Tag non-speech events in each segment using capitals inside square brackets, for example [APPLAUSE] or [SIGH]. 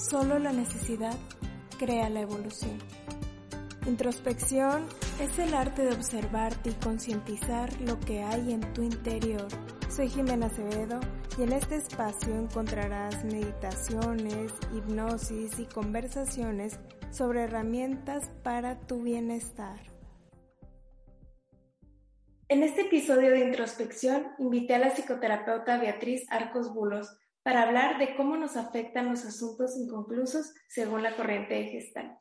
solo la necesidad crea la evolución. Introspección es el arte de observarte y concientizar lo que hay en tu interior. Soy Jimena Acevedo y en este espacio encontrarás meditaciones, hipnosis y conversaciones sobre herramientas para tu bienestar. En este episodio de introspección invité a la psicoterapeuta Beatriz Arcos Bulos para hablar de cómo nos afectan los asuntos inconclusos según la corriente de Gestalt.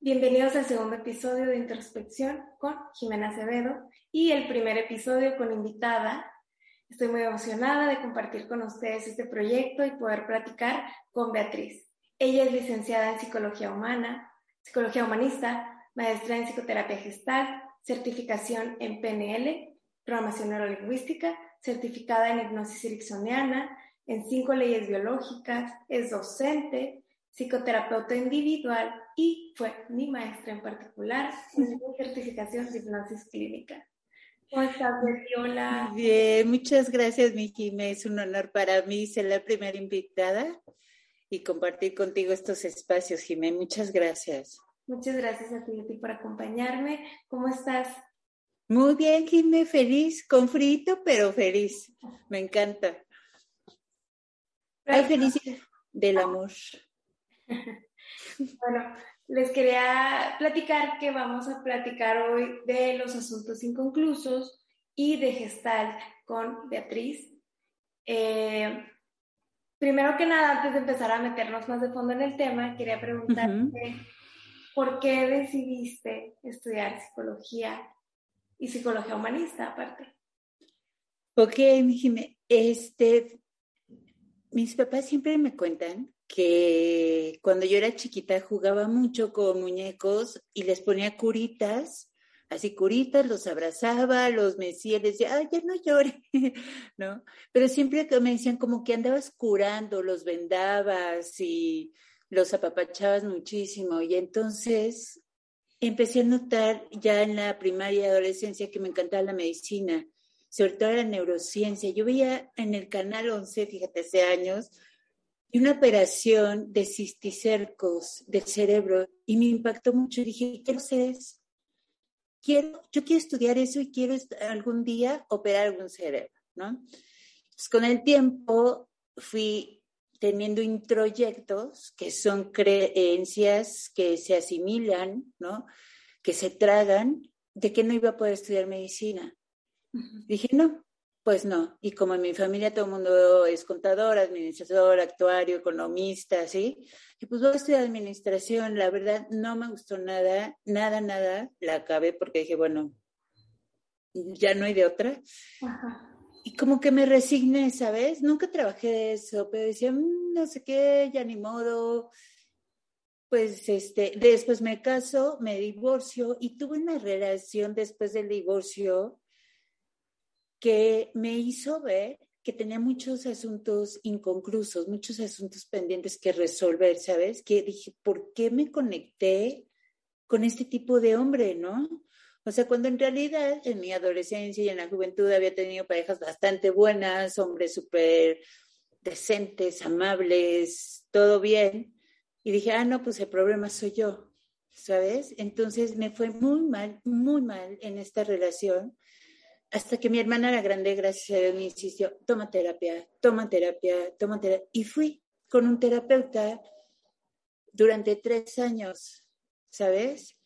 Bienvenidos al segundo episodio de introspección con Jimena Acevedo y el primer episodio con invitada. Estoy muy emocionada de compartir con ustedes este proyecto y poder platicar con Beatriz. Ella es licenciada en psicología humana, psicología humanista, maestra en psicoterapia gestal, certificación en PNL, programación neurolingüística, certificada en hipnosis ericksoniana, en cinco leyes biológicas, es docente, psicoterapeuta individual y fue mi maestra en particular en mi certificación de hipnosis clínica. ¿Cómo estás, Hola. Bien, muchas gracias, mi Jimé. Es un honor para mí ser la primera invitada y compartir contigo estos espacios, Jimé. Muchas gracias. Muchas gracias a ti, a ti por acompañarme. ¿Cómo estás? Muy bien, Jimé, feliz, con frito, pero feliz. Me encanta. Hay felicidad del amor. [LAUGHS] bueno, les quería platicar que vamos a platicar hoy de los asuntos inconclusos y de Gestalt con Beatriz. Eh, primero que nada, antes de empezar a meternos más de fondo en el tema, quería preguntarte. ¿por qué decidiste estudiar psicología y psicología humanista aparte? Ok, Jimé, este, mis papás siempre me cuentan que cuando yo era chiquita jugaba mucho con muñecos y les ponía curitas, así curitas, los abrazaba, los mecía, les decía, ay, ya no llore, [LAUGHS] ¿no? Pero siempre me decían como que andabas curando, los vendabas y los apapachabas muchísimo y entonces empecé a notar ya en la primaria y adolescencia que me encantaba la medicina, sobre todo la neurociencia. Yo veía en el canal 11, fíjate, hace años, una operación de cisticercos del cerebro y me impactó mucho. Dije, quiero hacer eso. Quiero, yo quiero estudiar eso y quiero algún día operar algún cerebro, ¿no? Pues con el tiempo fui teniendo introyectos, que son creencias que se asimilan, ¿no? Que se tragan, de que no iba a poder estudiar medicina. Dije, no, pues no. Y como en mi familia todo el mundo es contador, administrador, actuario, economista, ¿sí? Y pues voy a estudiar administración. La verdad, no me gustó nada, nada, nada. La acabé porque dije, bueno, ya no hay de otra. Ajá y como que me resigné, ¿sabes? Nunca trabajé de eso, pero decía, mm, no sé qué, ya ni modo. Pues este, después me caso, me divorcio y tuve una relación después del divorcio que me hizo ver que tenía muchos asuntos inconclusos, muchos asuntos pendientes que resolver, ¿sabes? Que dije, ¿por qué me conecté con este tipo de hombre, no? O sea, cuando en realidad en mi adolescencia y en la juventud había tenido parejas bastante buenas, hombres súper decentes, amables, todo bien. Y dije, ah, no, pues el problema soy yo, ¿sabes? Entonces me fue muy mal, muy mal en esta relación, hasta que mi hermana la grande, gracias a Dios, me insistió, toma terapia, toma terapia, toma terapia. Y fui con un terapeuta durante tres años, ¿sabes?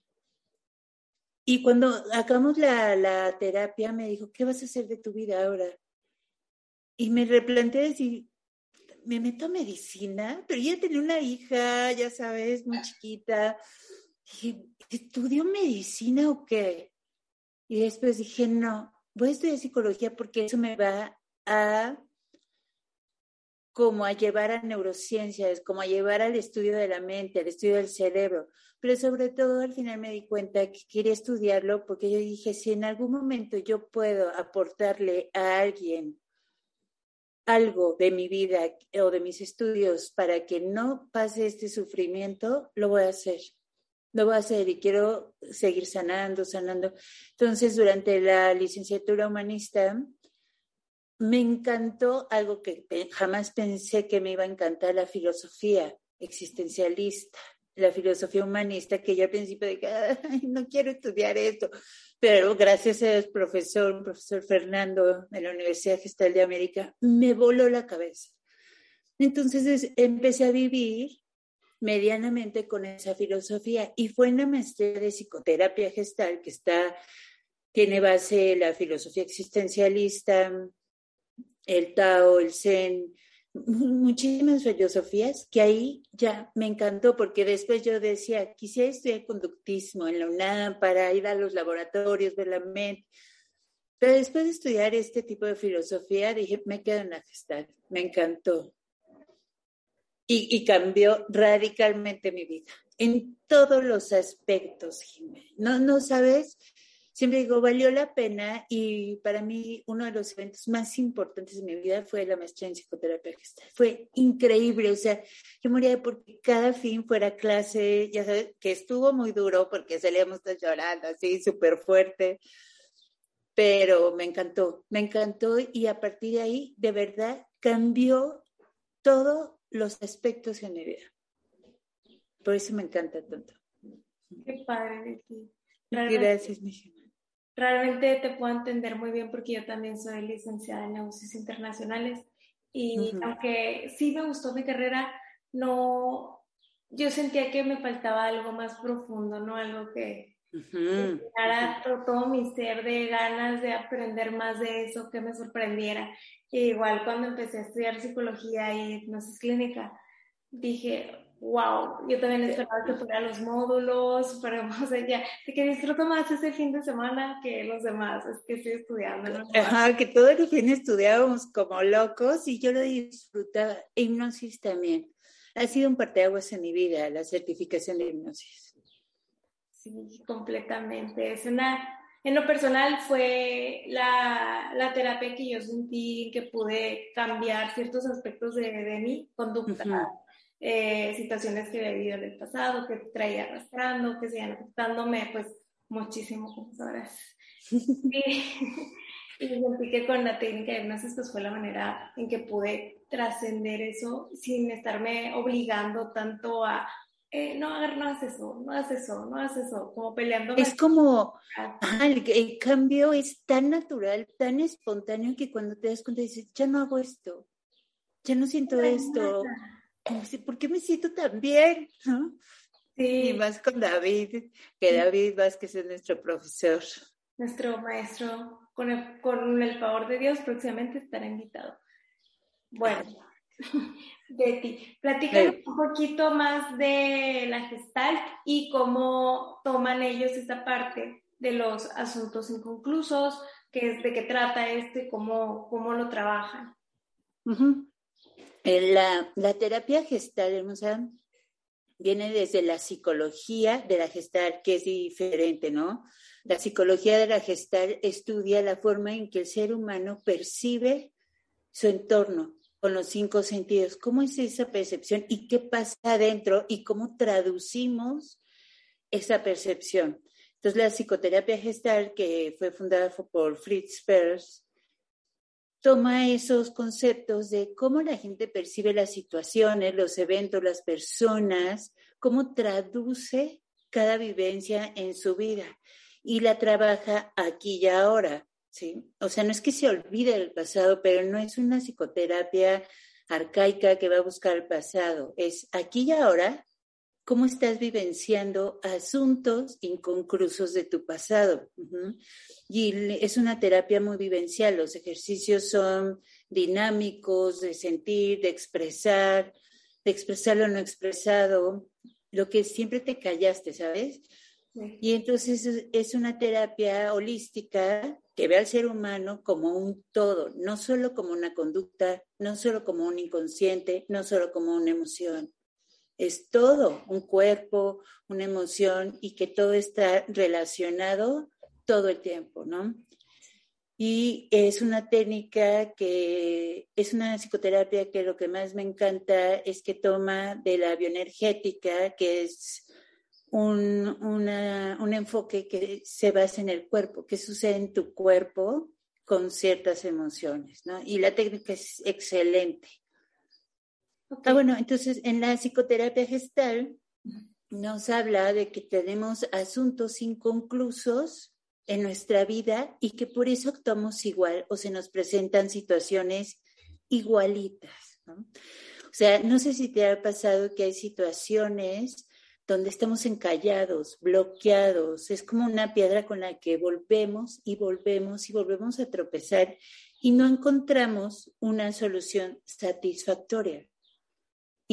Y cuando acabamos la, la, terapia, me dijo, ¿qué vas a hacer de tu vida ahora? Y me replanteé decir, me meto a medicina, pero ya tenía una hija, ya sabes, muy chiquita. Dije, ¿estudio medicina o qué? Y después dije, no, voy a estudiar psicología porque eso me va a como a llevar a neurociencias, como a llevar al estudio de la mente, al estudio del cerebro. Pero sobre todo al final me di cuenta que quería estudiarlo porque yo dije, si en algún momento yo puedo aportarle a alguien algo de mi vida o de mis estudios para que no pase este sufrimiento, lo voy a hacer. Lo voy a hacer y quiero seguir sanando, sanando. Entonces, durante la licenciatura humanista, me encantó algo que jamás pensé que me iba a encantar, la filosofía existencialista, la filosofía humanista, que yo al principio dije, no quiero estudiar esto, pero gracias al profesor, profesor Fernando de la Universidad Gestal de América, me voló la cabeza. Entonces empecé a vivir medianamente con esa filosofía y fue en la maestría de psicoterapia gestal que está, tiene base la filosofía existencialista, el Tao, el Zen, muchísimas filosofías que ahí ya me encantó porque después yo decía, quisiera estudiar conductismo en la UNAM para ir a los laboratorios, ver la mente. Pero después de estudiar este tipo de filosofía, dije, me quedo en la me encantó. Y, y cambió radicalmente mi vida en todos los aspectos, Jiménez. No, no sabes, siempre digo, valió la pena y para mí uno de los eventos más importantes de mi vida fue la maestría en psicoterapia gestal. Fue increíble, o sea, yo moría porque cada fin fuera clase, ya sabes, que estuvo muy duro porque salíamos todos llorando así, súper fuerte, pero me encantó, me encantó y a partir de ahí, de verdad, cambió todos los aspectos de mi vida. Por eso me encanta tanto. Qué padre. Gracias, mi realmente te puedo entender muy bien porque yo también soy licenciada en negocios internacionales y aunque sí me gustó mi carrera, no, yo sentía que me faltaba algo más profundo, ¿no? Algo que uh todo, mi ser de ganas de aprender más de eso, que me sorprendiera. igual cuando empecé a estudiar psicología y hipnosis clínica, dije, wow, yo también esperaba que fuera los módulos, pero [LAUGHS] o sea, ya, que disfruto más ese fin de semana que los demás, es que estoy estudiando. ¿no? Ajá, que todos los fines estudiábamos como locos y yo lo disfrutaba. Hipnosis también. Ha sido un parteaguas en mi vida, la certificación de hipnosis. Sí, completamente. Es una, en lo personal fue la, la, terapia que yo sentí que pude cambiar ciertos aspectos de, de mi conducta. Eh, situaciones que he vivido en el pasado, que traía arrastrando, que siguen afectándome, pues muchísimo, como sabrás. [LAUGHS] y, y sentí que con la técnica de hipnosis pues fue la manera en que pude trascender eso sin estarme obligando tanto a eh, no, no haces eso, no haces eso, no haces eso, como peleando. Es como, el, cambio es tan natural, tan espontáneo que cuando te das cuenta dices, ya no hago esto, ya no siento esto, ¿por qué me siento tan bien? [LAUGHS] Sí. Y más con David, que David Vázquez es nuestro profesor. Nuestro maestro, con el, con el favor de Dios, próximamente estará invitado. Bueno, [LAUGHS] Betty, platícanos un poquito más de la Gestalt y cómo toman ellos esta parte de los asuntos inconclusos, qué es de qué trata esto y cómo, cómo lo trabajan. La, la terapia gestal, hermosa, viene desde la psicología de la gestal, que es diferente, ¿no? La psicología de la gestal estudia la forma en que el ser humano percibe su entorno con los cinco sentidos. ¿Cómo es esa percepción y qué pasa adentro y cómo traducimos esa percepción? Entonces, la psicoterapia gestal, que fue fundada por Fritz Perls, toma esos conceptos de cómo la gente percibe las situaciones, los eventos, las personas, cómo traduce cada vivencia en su vida y la trabaja aquí y ahora, ¿sí? O sea, no es que se olvide del pasado, pero no es una psicoterapia arcaica que va a buscar el pasado, es aquí y ahora cómo estás vivenciando asuntos inconclusos de tu pasado. Y es una terapia muy vivencial. Los ejercicios son dinámicos de sentir, de expresar, de expresar lo no expresado, lo que siempre te callaste, ¿sabes? Y entonces es una terapia holística que ve al ser humano como un todo, no solo como una conducta, no solo como un inconsciente, no solo como una emoción es todo, un cuerpo, una emoción y que todo está relacionado todo el tiempo, ¿no? Y es una técnica que es una psicoterapia que lo que más me encanta es que toma de la bioenergética, que es un, un enfoque que se basa en el cuerpo, qué sucede en tu cuerpo con ciertas emociones, ¿no? Y la técnica es excelente. Ah, bueno, entonces en la psicoterapia gestal nos habla de que tenemos asuntos inconclusos en nuestra vida y que por eso actuamos igual o se nos presentan situaciones igualitas. ¿no? O sea, no sé si te ha pasado que hay situaciones donde estamos encallados, bloqueados. Es como una piedra con la que volvemos y volvemos y volvemos a tropezar y no encontramos una solución satisfactoria.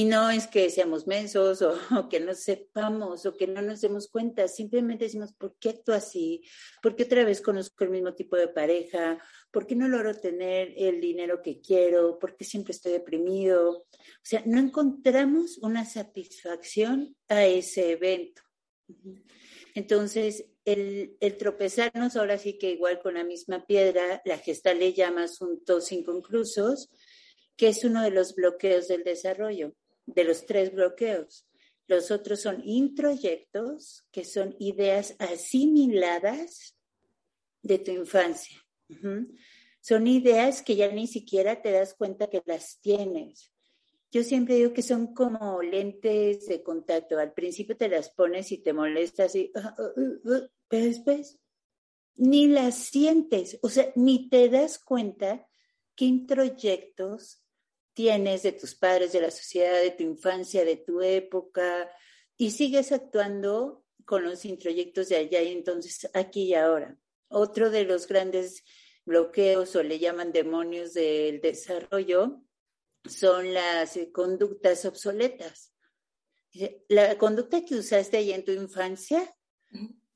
Y no es que seamos mensos [LAUGHS] o, que no sepamos o que no nos demos cuenta, simplemente decimos, ¿por qué actúo así? ¿Por qué otra vez conozco el mismo tipo de pareja? ¿Por qué no logro tener el dinero que quiero? ¿Por qué siempre estoy deprimido? O sea, no encontramos una satisfacción a ese evento. Entonces, el, el, tropezarnos ahora sí que igual con la misma piedra, la gesta le llama asuntos inconclusos, que es uno de los bloqueos del desarrollo de los tres bloqueos. Los otros son introyectos, que son ideas asimiladas de tu infancia. Son ideas que ya ni siquiera te das cuenta que las tienes. Yo siempre digo que son como lentes de contacto. Al principio te las pones y te molestas y, ah, ah, pero después ni las sientes, o sea, ni te das cuenta qué introyectos tienes de tus padres, de la sociedad, de tu infancia, de tu época, y sigues actuando con los introyectos de allá y entonces aquí y ahora. Otro de los grandes bloqueos o le llaman demonios del desarrollo son las conductas obsoletas. La conducta que usaste allá en tu infancia,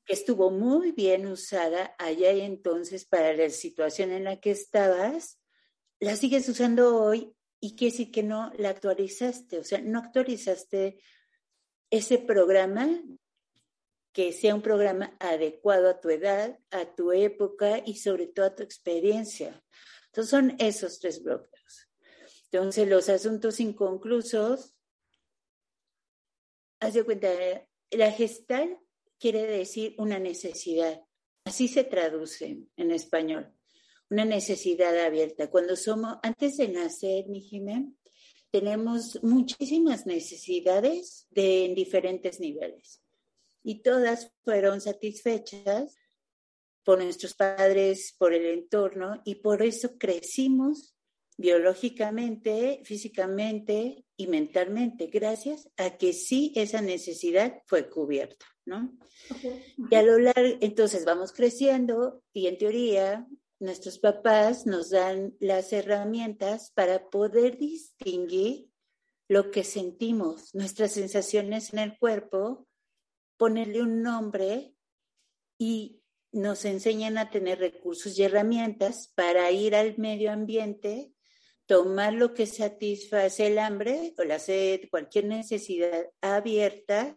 que estuvo muy bien usada allá y entonces para la situación en la que estabas, la sigues usando hoy y quiere decir que no la actualizaste, o sea, no actualizaste ese programa que sea un programa adecuado a tu edad, a tu época y sobre todo a tu experiencia. Entonces son esos tres bloqueos. Entonces los asuntos inconclusos, haz de cuenta, la gestal quiere decir una necesidad. Así se traduce en español una necesidad abierta. Cuando somos, antes de nacer, mi Jiménez, tenemos muchísimas necesidades de en diferentes niveles y todas fueron satisfechas por nuestros padres, por el entorno y por eso crecimos biológicamente, físicamente y mentalmente, gracias a que sí esa necesidad fue cubierta, ¿no? Y a lo largo, entonces vamos creciendo y en teoría nuestros papás nos dan las herramientas para poder distinguir lo que sentimos, nuestras sensaciones en el cuerpo, ponerle un nombre y nos enseñan a tener recursos y herramientas para ir al medio ambiente, tomar lo que satisface el hambre o la sed, cualquier necesidad abierta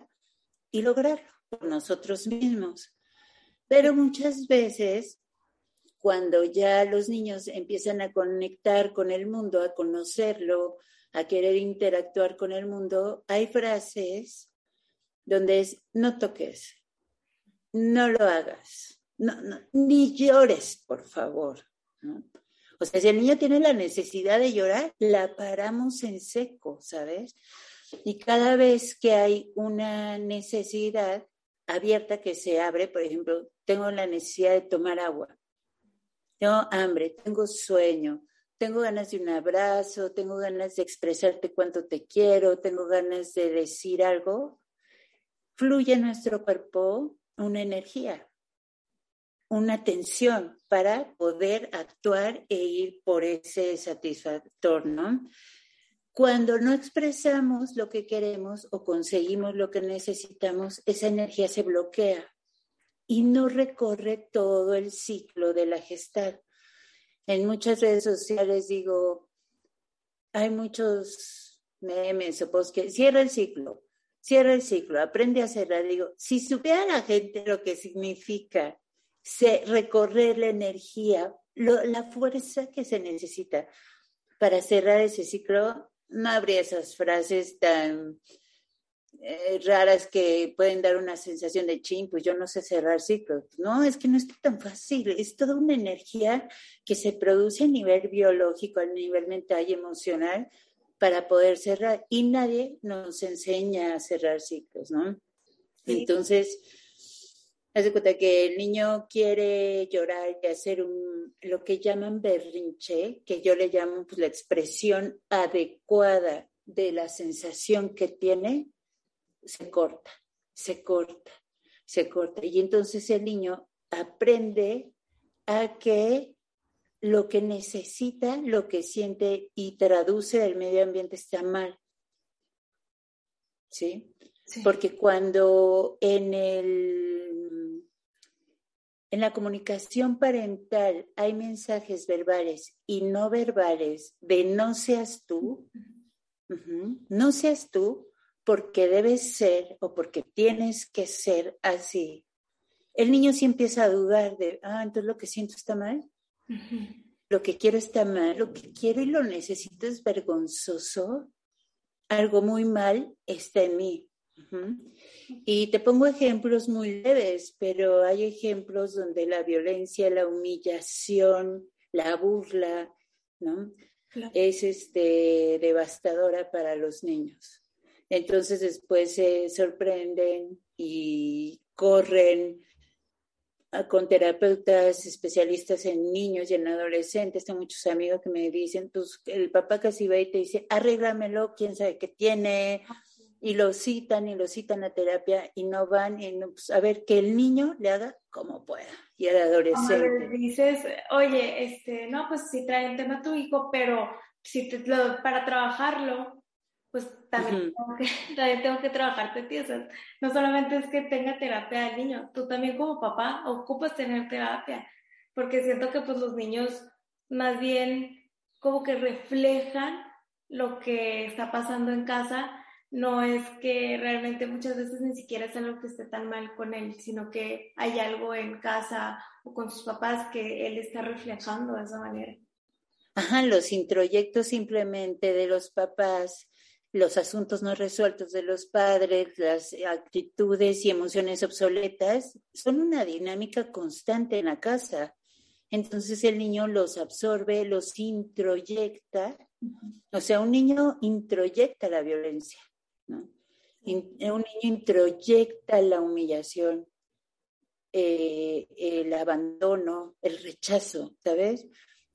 y lograrlo por nosotros mismos. Pero muchas veces cuando ya los niños empiezan a conectar con el mundo, a conocerlo, a querer interactuar con el mundo, hay frases donde es, no toques, no lo hagas, no, ni llores, por favor. O sea, si el niño tiene la necesidad de llorar, la paramos en seco, ¿sabes? Y cada vez que hay una necesidad abierta que se abre, por ejemplo, tengo la necesidad de tomar agua tengo hambre, tengo sueño, tengo ganas de un abrazo, tengo ganas de expresarte cuánto te quiero, tengo ganas de decir algo, fluye en nuestro cuerpo una energía, una tensión para poder actuar e ir por ese satisfactor, ¿no? Cuando no expresamos lo que queremos o conseguimos lo que necesitamos, esa energía se bloquea y no recorre todo el ciclo de la gestal. En muchas redes sociales digo, hay muchos memes o posts que cierra el ciclo, cierra el ciclo, aprende a cerrar. Digo, si supiera la gente lo que significa recorrer la energía, la fuerza que se necesita para cerrar ese ciclo, no habría esas frases tan eh, raras que pueden dar una sensación de chin, pues yo no sé cerrar ciclos. No, es que no es tan fácil, es toda una energía que se produce a nivel biológico, a nivel mental y emocional para poder cerrar y nadie nos enseña a cerrar ciclos, ¿no? Entonces, hace cuenta que el niño quiere llorar y hacer un, lo que llaman berrinche, que yo le llamo pues, la expresión adecuada de la sensación que tiene, se corta, se corta, se corta. Y entonces el niño aprende a que lo que necesita, lo que siente y traduce del medio ambiente está mal. ¿Sí? Porque cuando en el en la comunicación parental hay mensajes verbales y no verbales de no seas tú, no seas tú porque debes ser o porque tienes que ser así. El niño sí empieza a dudar de, ah, entonces lo que siento está mal. Lo que quiero está mal, lo que quiero y lo necesito es vergonzoso. Algo muy mal está en mí. Y te pongo ejemplos muy leves, pero hay ejemplos donde la violencia, la humillación, la burla, ¿no? Es este, devastadora para los niños. Entonces después se sorprenden y corren con terapeutas especialistas en niños y en adolescentes. Tengo muchos amigos que me dicen, pues el papá casi va y te dice, arréglamelo, quién sabe qué tiene, y lo citan y lo citan a terapia y no van y pues, a ver que el niño le haga como pueda y el adolescente. dices, oye, este, no, pues sí trae un tema tu hijo, pero si te, para trabajarlo, pues [LAUGHS] también, tengo que, también tengo que trabajarte sea, no solamente es que tenga terapia el niño, tú también como papá ocupas tener terapia, porque siento que pues los niños más bien como que reflejan lo que está pasando en casa no es que realmente muchas veces ni siquiera es algo que esté tan mal con él, sino que hay algo en casa o con sus papás que él está reflejando de esa manera. Ajá, los introyectos simplemente de los papás, los asuntos no resueltos de los padres, las actitudes y emociones obsoletas, son una dinámica constante en la casa. Entonces el niño los absorbe, los introyecta. O sea, un niño introyecta la violencia. Un niño introyecta la humillación, eh, el abandono, el rechazo, ¿sabes?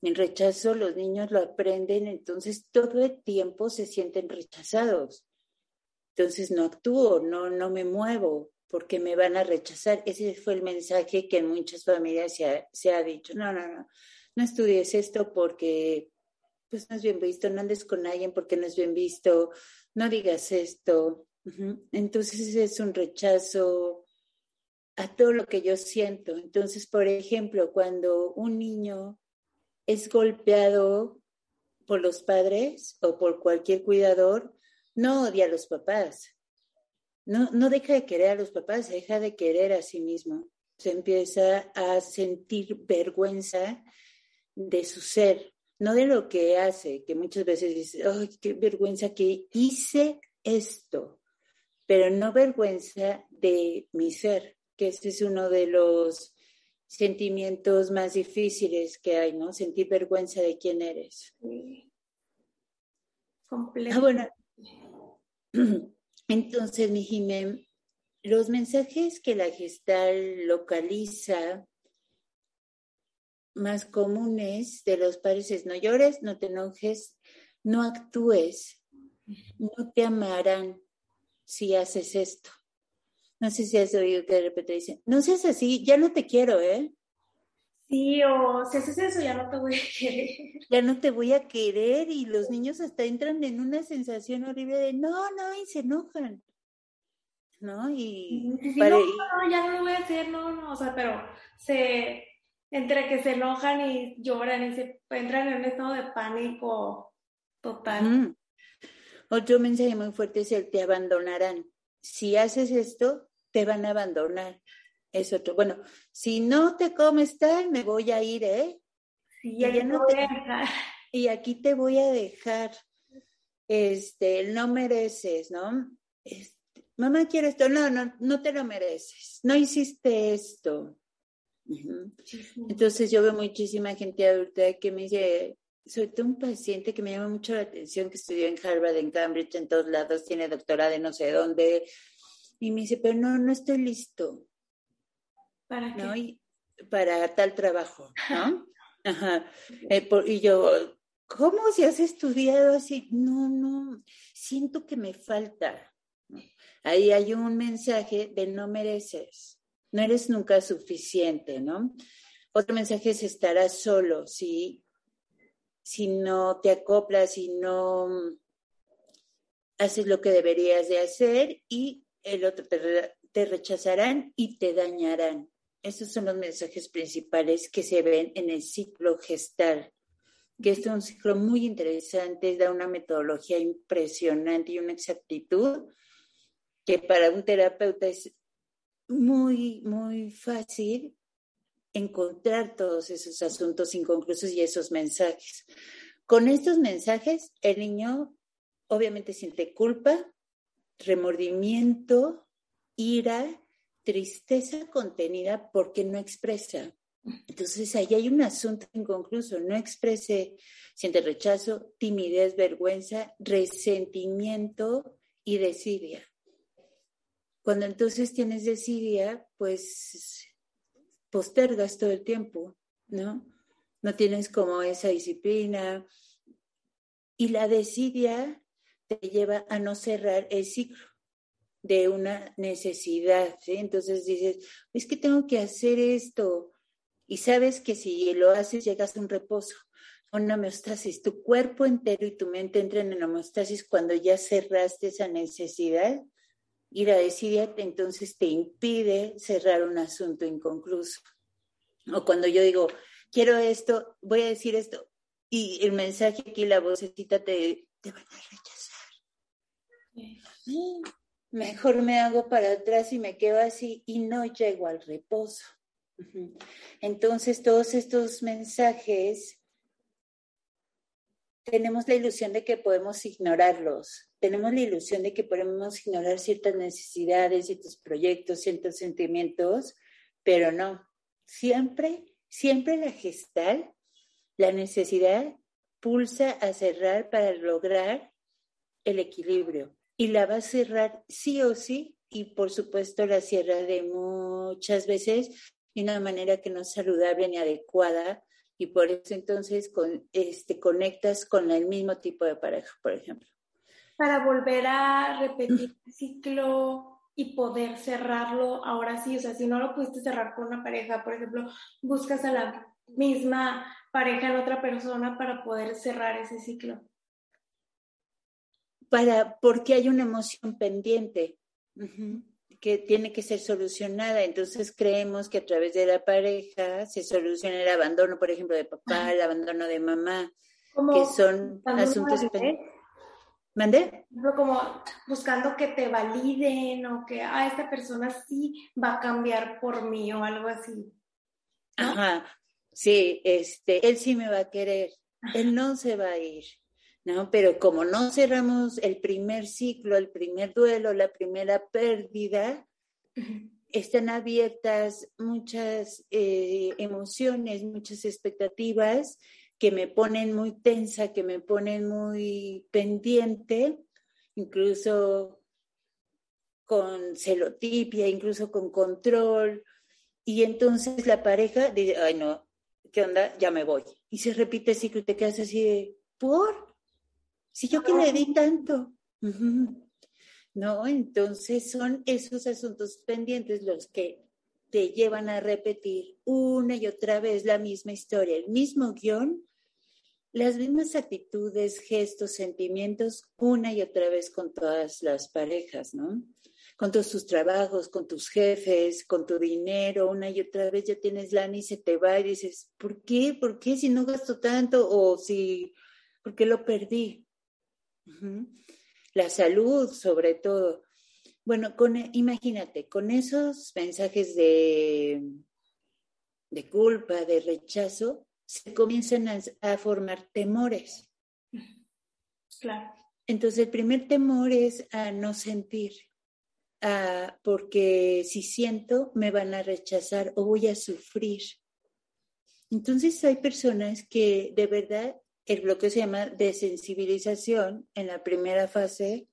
El rechazo los niños lo aprenden, entonces todo el tiempo se sienten rechazados. Entonces no actúo, no, no me muevo porque me van a rechazar. Ese fue el mensaje que en muchas familias se ha, se ha dicho. No, no, no, no estudies esto porque pues no es bien visto, no andes con alguien porque no es bien visto, no digas esto. Entonces es un rechazo a todo lo que yo siento. Entonces, por ejemplo, cuando un niño es golpeado por los padres o por cualquier cuidador, no odia a los papás. No, no deja de querer a los papás, deja de querer a sí mismo. Se empieza a sentir vergüenza de su ser, no de lo que hace, que muchas veces dice, ay, qué vergüenza que hice esto, pero no vergüenza de mi ser, que ese es uno de los sentimientos más difíciles que hay, ¿no? Sentir vergüenza de quién eres. Completo. Ah, bueno. [CLEARS THROAT] Entonces, mi Jimé, los mensajes que la gestal localiza más comunes de los padres es no llores, no te enojes, no actúes, no te amarán si haces esto. No sé si has oído que de repente dicen, no seas así, ya no te quiero, ¿eh? Sí, o si haces eso, ya no te voy a querer. [LAUGHS] Ya no te voy a querer y los niños hasta entran en una sensación horrible de no, no, y se enojan. ¿No? Y, no, no, ya no lo voy a hacer, no, no, o sea, pero se, entre que se enojan y lloran y se entran en un estado de pánico total. Otro mensaje muy fuerte es el te abandonarán. Si haces esto, te van a abandonar. Es otro. Bueno, si no te comes tal, me voy a ir, ¿eh? Sí, ya no te... Y aquí te voy a dejar. Este, no mereces, ¿no? Este, mamá quiere esto, no, no, no te lo mereces, no hiciste esto. Entonces yo veo muchísima gente adulta que me dice, soy un paciente que me llama mucho la atención, que estudió en Harvard, en Cambridge, en todos lados, tiene doctorado de no sé dónde, y me dice, pero no, no estoy listo. ¿Para qué? para tal trabajo, ¿no? Ajá. [LAUGHS] Eh, y yo, ¿cómo si has estudiado así? No, no, siento que me falta. Ahí hay un mensaje de no mereces, no eres nunca suficiente, ¿no? Otro mensaje es estarás solo, si, si no te acoplas, si no haces lo que deberías de hacer y el otro te, rechazarán y te dañarán. Esos son los mensajes principales que se ven en el ciclo gestal, que es un ciclo muy interesante, da una metodología impresionante y una exactitud que para un terapeuta es muy, muy fácil encontrar todos esos asuntos inconclusos y esos mensajes. Con estos mensajes, el niño obviamente siente culpa, remordimiento, ira, tristeza contenida porque no expresa. Entonces ahí hay un asunto inconcluso, no exprese, siente rechazo, timidez, vergüenza, resentimiento y desidia. Cuando entonces tienes desidia, pues postergas todo el tiempo, ¿no? No tienes como esa disciplina. Y la desidia te lleva a no cerrar el ciclo de una necesidad, ¿sí? Entonces dices, es que tengo que hacer esto. Y sabes que si lo haces llegas a un reposo, a una homeostasis. Tu cuerpo entero y tu mente entran en homeostasis cuando ya cerraste esa necesidad y la desidia entonces te impide cerrar un asunto inconcluso. O cuando yo digo, quiero esto, voy a decir esto, y el mensaje aquí, la vocecita te, te van a rechazar. Mejor me hago para atrás y me quedo así y no llego al reposo. Entonces, todos estos mensajes tenemos la ilusión de que podemos ignorarlos, tenemos la ilusión de que podemos ignorar ciertas necesidades, ciertos proyectos, ciertos sentimientos, pero no. Siempre, siempre la gestal, la necesidad pulsa a cerrar para lograr el equilibrio y la va a cerrar sí o sí y por supuesto la cierra de muchas veces de una manera que no es saludable ni adecuada y por eso entonces con, este, conectas con el mismo tipo de pareja, por ejemplo. Para volver a repetir el ciclo y poder cerrarlo ahora sí, o sea, si no lo pudiste cerrar con una pareja, por ejemplo, buscas a la misma pareja en otra persona para poder cerrar ese ciclo. Para, porque hay una emoción pendiente que tiene que ser solucionada. Entonces creemos que a través de la pareja se soluciona el abandono, por ejemplo, de papá, el abandono de mamá, que son asuntos pendientes. ¿Mandé? Como buscando que te validen o que, ah, esta persona sí va a cambiar por mí o algo así. Ajá, sí, este, él sí me va a querer, él no se va a ir. ¿no? Pero como no cerramos el primer ciclo, el primer duelo, la primera pérdida, están abiertas muchas eh, emociones, muchas expectativas que me ponen muy tensa, que me ponen muy pendiente, incluso con celotipia, incluso con control. Y entonces la pareja dice, ay no, ¿qué onda? Ya me voy. Y se repite el ciclo y te quedas así de, ¿por? Si yo que le di tanto. No, entonces son esos asuntos pendientes los que te llevan a repetir una y otra vez la misma historia, el mismo guion, las mismas actitudes, gestos, sentimientos, una y otra vez con todas las parejas, ¿no? Con todos tus trabajos, con tus jefes, con tu dinero, una y otra vez ya tienes lana y se te va y dices, ¿por qué? ¿Por qué si no gasto tanto? O si, ¿por qué lo perdí? La salud, sobre todo. Bueno, con, imagínate, con esos mensajes de, de culpa, de rechazo, se comienzan a, formar temores. Claro. Entonces, el primer temor es a no sentir. a, porque si siento me van a rechazar o voy a sufrir. Entonces hay personas que de verdad el bloqueo se llama desensibilización en la primera fase,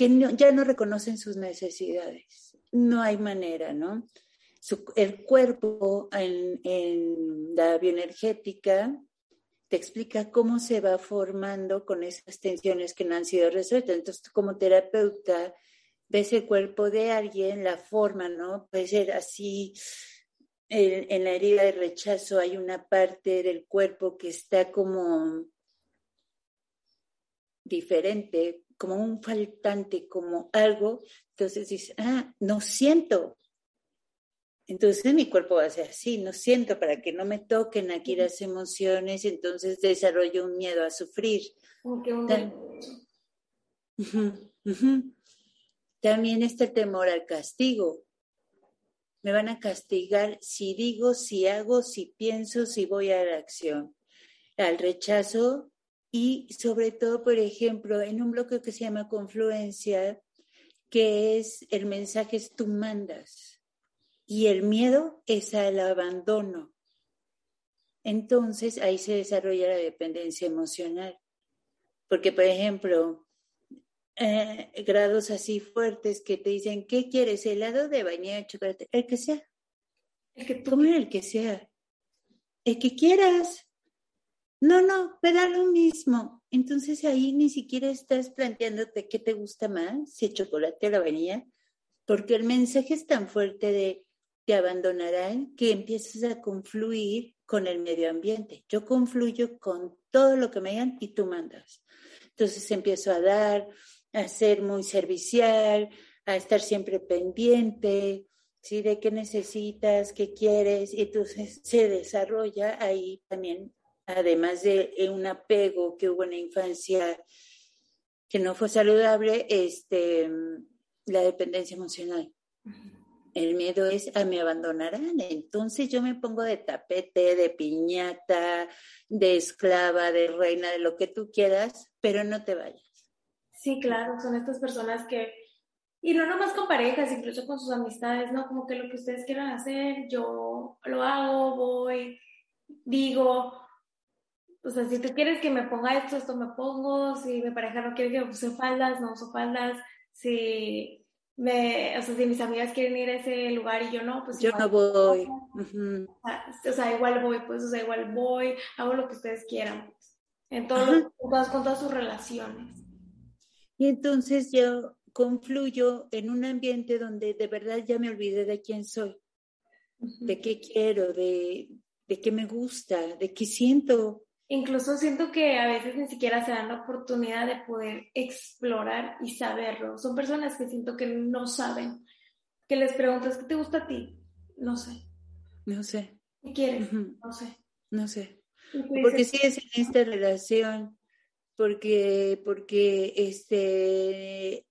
que ya no reconocen sus necesidades. No hay manera, ¿no? el cuerpo en, la bioenergética te explica cómo se va formando con esas tensiones que no han sido resueltas. Entonces, como terapeuta, ves el cuerpo de alguien, la forma, ¿no? Puede ser así. En, la herida de rechazo hay una parte del cuerpo que está como diferente, como un faltante, como algo. Entonces dices, ah, no siento, entonces mi cuerpo va a ser así, no siento para que no me toquen aquí las emociones, entonces desarrollo un miedo a sufrir. También está el temor al castigo. Me van a castigar si digo, si hago, si pienso, si voy a la acción. Al rechazo y sobre todo, por ejemplo, en un bloque que se llama confluencia, que es el mensaje es tú mandas y el miedo es al abandono. Entonces ahí se desarrolla la dependencia emocional. Porque, por ejemplo, eh, grados así fuertes que te dicen, ¿qué quieres? ¿Helado de vainilla, chocolate? El que sea. El que tú el que sea. El que quieras. No, no, me da lo mismo. Entonces ahí ni siquiera estás planteándote qué te gusta más, si el chocolate o la vainilla, porque el mensaje es tan fuerte de te abandonarán que empiezas a confluir con el medio ambiente. Yo confluyo con todo lo que me digan y tú mandas. Entonces empiezo a dar, a ser muy servicial, a estar siempre pendiente, ¿sí? De qué necesitas, qué quieres, y entonces se desarrolla ahí también, además de un apego que hubo en la infancia que no fue saludable, este, la dependencia emocional. El miedo es a me abandonarán. Entonces yo me pongo de tapete, de piñata, de esclava, de reina, de lo que tú quieras, pero no te vayas. Sí, claro, son estas personas que, y no nomás con parejas, incluso con sus amistades, ¿no? Como que lo que ustedes quieran hacer, yo lo hago, voy, digo, o sea, si tú quieres que me ponga esto, esto me pongo, si mi pareja no quiere que use faldas, no uso faldas, si me, o sea, si mis amigas quieren ir a ese lugar y yo no, pues yo no voy. o, sea, igual voy, pues, o sea, igual voy, hago lo que ustedes quieran, pues, en todos con todas sus relaciones. Y entonces yo confluyo en un ambiente donde de verdad ya me olvidé de quién soy, de qué quiero, de, de qué me gusta, de qué siento. Incluso siento que a veces ni siquiera se dan la oportunidad de poder explorar y saberlo. Son personas que siento que no saben. Que les preguntas, ¿qué te gusta a ti? No sé. No sé. ¿Qué quieres? No sé. No sé. Porque sí es en esta relación, porque, porque, este,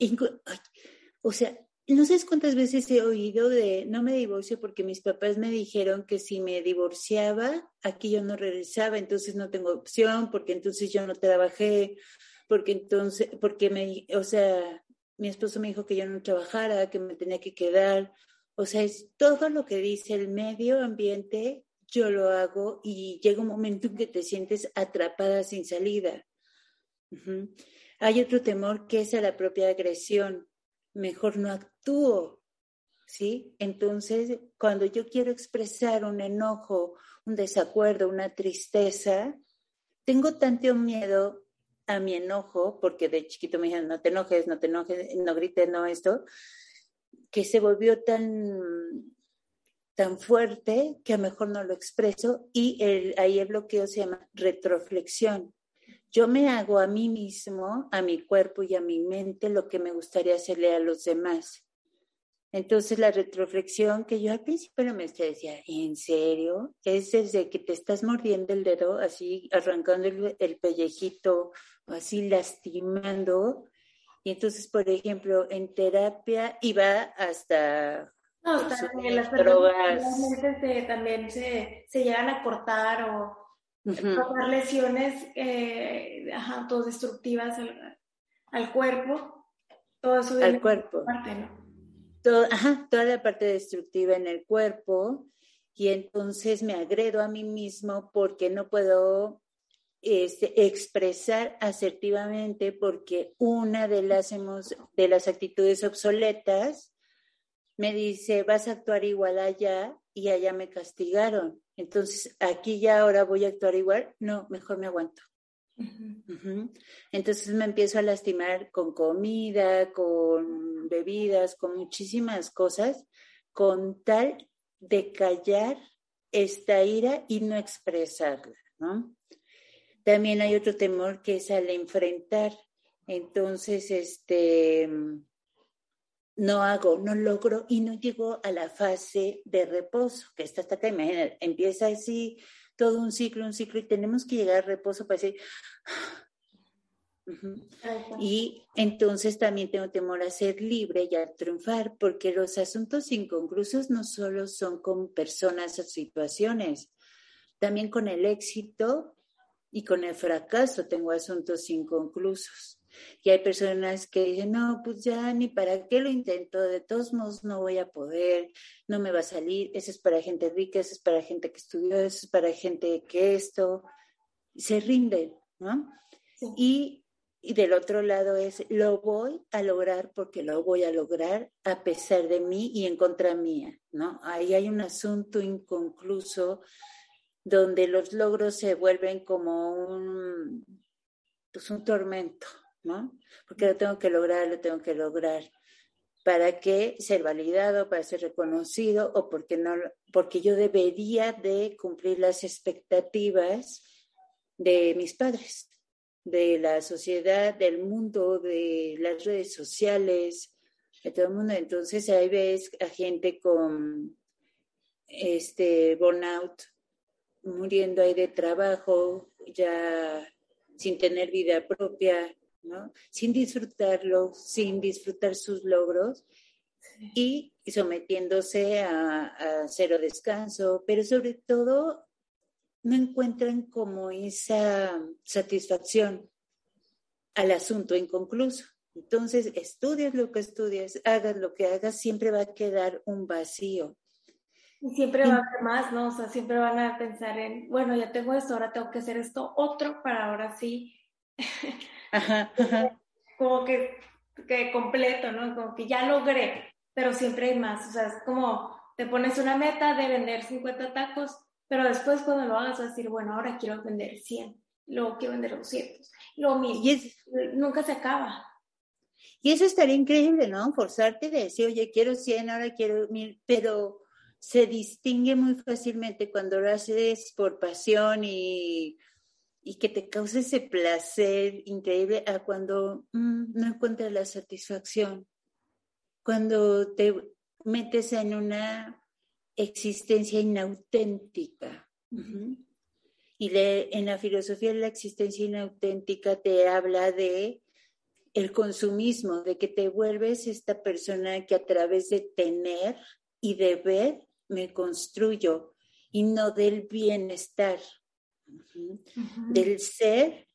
o sea, no sé cuántas veces he oído de no me divorcio porque mis papás me dijeron que si me divorciaba, aquí yo no regresaba, entonces no tengo opción, porque entonces yo no trabajé, porque entonces, porque me, o sea, mi esposo me dijo que yo no trabajara, que me tenía que quedar. O sea, es todo lo que dice el medio ambiente, yo lo hago y llega un momento en que te sientes atrapada sin salida. Hay otro temor que es a la propia agresión mejor no actúo, ¿sí? Entonces, cuando yo quiero expresar un enojo, un desacuerdo, una tristeza, tengo tanto miedo a mi enojo, porque de chiquito me dijeron, no te enojes, no te enojes, no grites, no esto, que se volvió tan, tan fuerte que a mejor no lo expreso y ahí el bloqueo se llama retroflexión yo me hago a mí mismo, a mi cuerpo y a mi mente lo que me gustaría hacerle a los demás. Entonces la retroflexión que yo al principio no me decía, ¿en serio? Es desde que te estás mordiendo el dedo, así arrancando el, pellejito, así lastimando. Y entonces, por ejemplo, en terapia iba hasta... No, también las drogas. también se, se llegan a cortar o uh lesiones eh, autodestructivas al, cuerpo. Todo eso al cuerpo. Parte, ¿no? ajá, toda la parte destructiva en el cuerpo y entonces me agredo a mí mismo porque no puedo este, expresar asertivamente porque una de las, de las actitudes obsoletas me dice, vas a actuar igual allá y allá me castigaron. Entonces, aquí ya ahora voy a actuar igual. No, mejor me aguanto. Entonces me empiezo a lastimar con comida, con bebidas, con muchísimas cosas, con tal de callar esta ira y no expresarla, ¿no? También hay otro temor que es al enfrentar. Entonces, este, no hago, no logro y no llego a la fase de reposo, que está hasta acá, imagínate, empieza así todo un ciclo, un ciclo, y tenemos que llegar al reposo para decir, y entonces también tengo temor a ser libre y a triunfar, porque los asuntos inconclusos no solo son con personas o situaciones, también con el éxito y con el fracaso tengo asuntos inconclusos. Y hay personas que dicen, no, pues ya ni para qué lo intento, de todos modos no voy a poder, no me va a salir, eso es para gente rica, eso es para gente que estudió, eso es para gente que esto, se rinden, ¿no? Y y del otro lado es, lo voy a lograr porque lo voy a lograr a pesar de mí y en contra mía, ¿no? Ahí hay un asunto inconcluso donde los logros se vuelven como un, pues un tormento, ¿no? Porque lo tengo que lograr, lo tengo que lograr. ¿Para qué? Ser validado, para ser reconocido o porque, no, porque yo debería de cumplir las expectativas de mis padres de la sociedad, del mundo, de las redes sociales, de todo el mundo. Entonces ahí ves a gente con este burnout, muriendo ahí de trabajo, ya sin tener vida propia, ¿no? Sin disfrutarlo, sin disfrutar sus logros y sometiéndose a, a cero descanso, pero sobre todo no encuentran como esa satisfacción al asunto inconcluso. Entonces, estudias lo que estudias, hagas lo que hagas, siempre va a quedar un vacío. Y siempre va a haber más, ¿no? O sea, siempre van a pensar en, bueno, ya tengo esto, ahora tengo que hacer esto otro para ahora sí. [LAUGHS] Ajá, Como que, que completo, ¿no? Como que ya logré, pero siempre hay más. O sea, es como te pones una meta de vender 50 tacos, pero después cuando lo hagas, vas a decir, bueno, ahora quiero vender 100, luego quiero vender 200, lo mismo. Y nunca se acaba. Y eso estaría increíble, ¿no? Forzarte de decir, oye, quiero 100, ahora quiero 1000, pero se distingue muy fácilmente cuando lo haces por pasión y, y que te causa ese placer increíble a cuando mm, no encuentras la satisfacción. Cuando te metes en una existencia inauténtica. Y en la filosofía de la existencia inauténtica te habla de el consumismo, de que te vuelves esta persona que a través de tener y de ver me construyo y no del bienestar, del ser